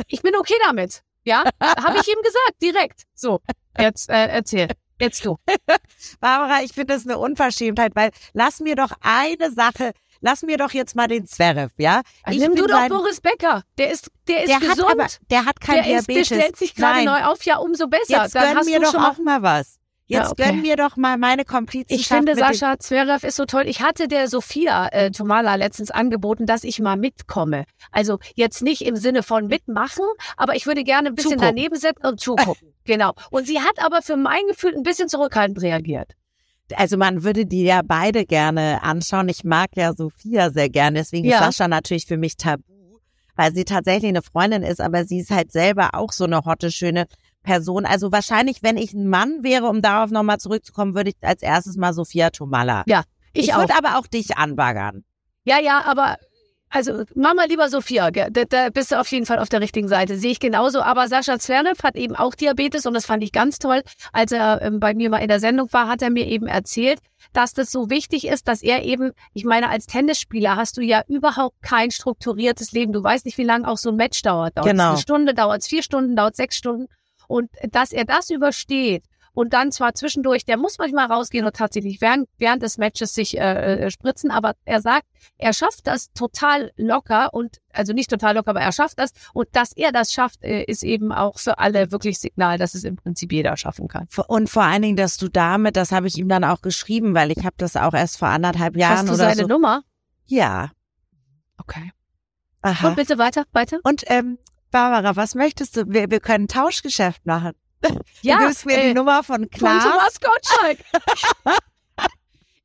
Ich bin okay damit. Ja, habe ich ihm gesagt, direkt. So, jetzt äh, erzähl. Jetzt du. Barbara, ich finde das eine Unverschämtheit, weil lass mir doch eine Sache, lass mir doch jetzt mal den Zverev, ja? Ich Nimm du doch Boris Becker. Der ist, der ist der gesund. hat aber, der hat kein der, ist, der Diabetes. stellt sich gerade neu auf. Ja, umso besser. Jetzt Dann gönn mir du doch auch mal was. Ja, Jetzt okay. gönn mir doch mal meine Komplizenschaft. Ich finde, Sascha Zverev ist so toll. Ich hatte der Sophia äh, Tomala letztens angeboten, dass ich mal mitkomme. Also jetzt nicht im Sinne von mitmachen, aber ich würde gerne ein bisschen Zugucken. daneben sitzen und zugucken. genau. Und sie hat aber für mein Gefühl ein bisschen zurückhaltend reagiert. also man würde die ja beide gerne anschauen. Ich mag ja Sophia sehr gerne, deswegen Ja. ist Sascha natürlich für mich tabu, weil sie tatsächlich eine Freundin ist, aber sie ist halt selber auch so eine hotte, schöne Person. Also wahrscheinlich, wenn ich ein Mann wäre, um darauf nochmal zurückzukommen, würde ich als erstes mal Sophia Tomalla. Ja, Ich, Ich, würde aber auch dich anbaggern. Ja, ja, aber also Mama lieber Sophia, da, da bist du auf jeden Fall auf der richtigen Seite. Sehe ich genauso. Aber Sascha Zverev hat eben auch Diabetes und das fand ich ganz toll. Als er ähm, bei mir mal in der Sendung war, hat er mir eben erzählt, dass das so wichtig ist, dass er eben, ich meine, als Tennisspieler hast du ja überhaupt kein strukturiertes Leben. Du weißt nicht, wie lange auch so ein Match dauert. Dauert Genau. eine Stunde, dauert es vier Stunden, dauert sechs Stunden. Und dass er das übersteht und dann zwar zwischendurch, der muss manchmal rausgehen und tatsächlich während, während des Matches sich äh, äh, spritzen, aber er sagt, er schafft das total locker und also nicht total locker, aber er schafft das und dass er das schafft, äh, ist eben auch für alle wirklich Signal, dass es im Prinzip jeder schaffen kann. Und vor allen Dingen, dass du damit, das habe ich ihm dann auch geschrieben, weil ich habe das auch erst vor anderthalb Jahren Hast du oder seine so. Nummer? Ja. Okay. Aha. Und bitte weiter, weiter. Und ähm, Barbara, was möchtest du? Wir, wir können ein Tauschgeschäft machen. Ja, du gibst mir äh, die Nummer von von Klaas. Thomas Gottschalk.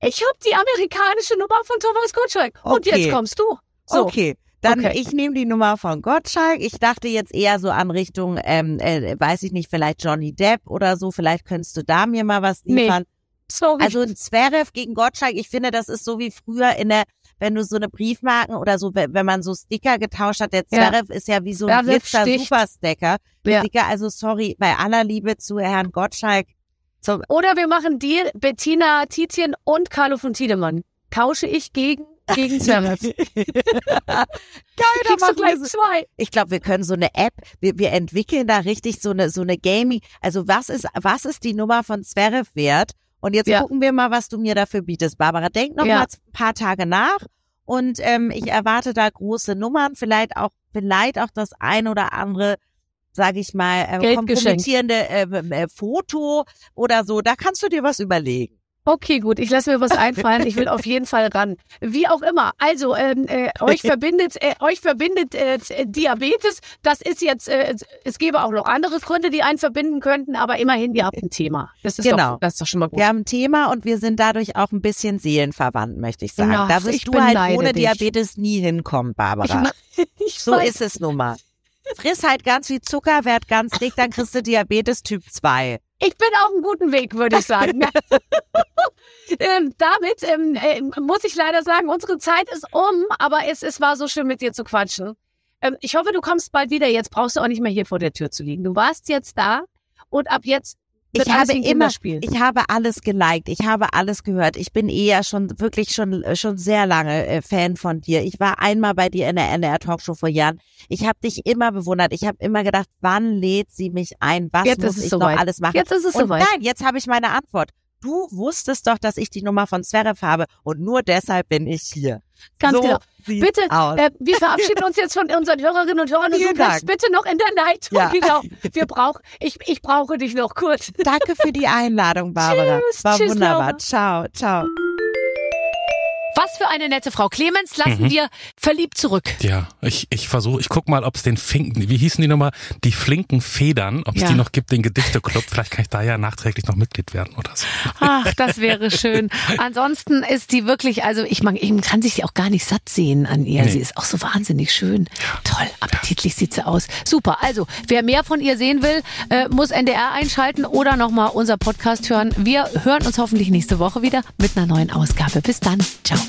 ich habe die amerikanische Nummer von Thomas Gottschalk. Und Okay. jetzt kommst du. So. Okay, Dann, Okay. ich nehme die Nummer von Gottschalk. Ich dachte jetzt eher so an Richtung, ähm, äh, weiß ich nicht, vielleicht Johnny Depp oder so. Vielleicht könntest du da mir mal was Nee. liefern. Sorry. Also ein Zverev gegen Gottschalk, ich finde, das ist so wie früher in der, wenn du so eine Briefmarken oder so, wenn man so Sticker getauscht hat, der Ja. Zverev ist ja wie so ein sticht. Supersticker. Ja. Sticker, also sorry, bei aller Liebe zu Herrn Gottschalk. Zum, Oder wir machen Deal, Bettina Tizien und Carlo von Tiedemann. Tausche ich gegen, gegen Zverev. Geil, du gleich zwei. Ich glaube, wir können so eine App, wir, wir entwickeln da richtig so eine, so eine Gaming. Also was ist, was ist die Nummer von Zverev wert? Und jetzt Ja. gucken wir mal, was du mir dafür bietest, Barbara. Denk noch Ja. mal ein paar Tage nach. Und ähm, ich erwarte da große Nummern, vielleicht auch, vielleicht auch das ein oder andere, sage ich mal, äh, kompromittierende äh, äh, Foto oder so. Da kannst du dir was überlegen. Okay, gut, ich lasse mir was einfallen. Ich will auf jeden Fall ran. Wie auch immer. Also, ähm, äh, euch verbindet, äh, euch verbindet äh, Diabetes. Das ist jetzt, äh, es gäbe auch noch andere Gründe, die einen verbinden könnten, aber immerhin, ihr habt ein Thema. Das ist Genau. doch, das ist doch schon mal gut. Wir haben ein Thema und wir sind dadurch auch ein bisschen seelenverwandt, möchte ich sagen. Ja, da wirst ich du halt ohne dich. Diabetes nie hinkommen, Barbara. Ich So weiß. ist es nun mal. Friss halt ganz viel Zucker, werd ganz dick, dann kriegst du Diabetes Typ 2. Ich bin auf einem guten Weg, würde ich sagen. ähm, damit ähm, äh, muss ich leider sagen, unsere Zeit ist um, aber es, es war so schön, mit dir zu quatschen. Ähm, ich hoffe, du kommst bald wieder. Jetzt brauchst du auch nicht mehr hier vor der Tür zu liegen. Du warst jetzt da und ab jetzt Ich habe immer, ich habe alles geliked, ich habe alles gehört. Ich bin eher schon wirklich schon äh, schon sehr lange äh, Fan von dir. Ich war einmal bei dir in der NDR Talkshow vor Jahren. Ich habe dich immer bewundert. Ich habe immer gedacht, wann lädt sie mich ein? Was Jetzt muss ich soweit. noch alles machen? Jetzt ist es Und soweit. nein, jetzt habe ich meine Antwort. Du wusstest doch, dass ich die Nummer von Zverev habe und nur deshalb bin ich hier. Ganz so genau. Bitte, äh, wir verabschieden uns jetzt von unseren Hörerinnen und Hörern und du bleibst Dank. bitte noch in der Leitung. Ja. Genau. Wir brauchen, ich, ich brauche dich noch kurz. Danke für die Einladung, Barbara. Tschüss, War tschüss, wunderbar. Laura. Ciao, ciao. Was für eine nette Frau. Clemens lassen Mhm. wir verliebt zurück. Ja, ich, ich versuche, ich guck mal, ob es den Finken, wie hießen die nochmal, die flinken Federn, ob es Ja. die noch gibt, den Gedichteclub. Vielleicht kann ich da ja nachträglich noch Mitglied werden oder so. Ach, das wäre schön. Ansonsten ist die wirklich, also ich mag, man kann sich die auch gar nicht satt sehen an ihr. Nee. Sie ist auch so wahnsinnig schön. Toll, appetitlich sieht sie aus. Super. Also, wer mehr von ihr sehen will, äh, muss NDR einschalten oder nochmal unser Podcast hören. Wir hören uns hoffentlich nächste Woche wieder mit einer neuen Ausgabe. Bis dann. Ciao.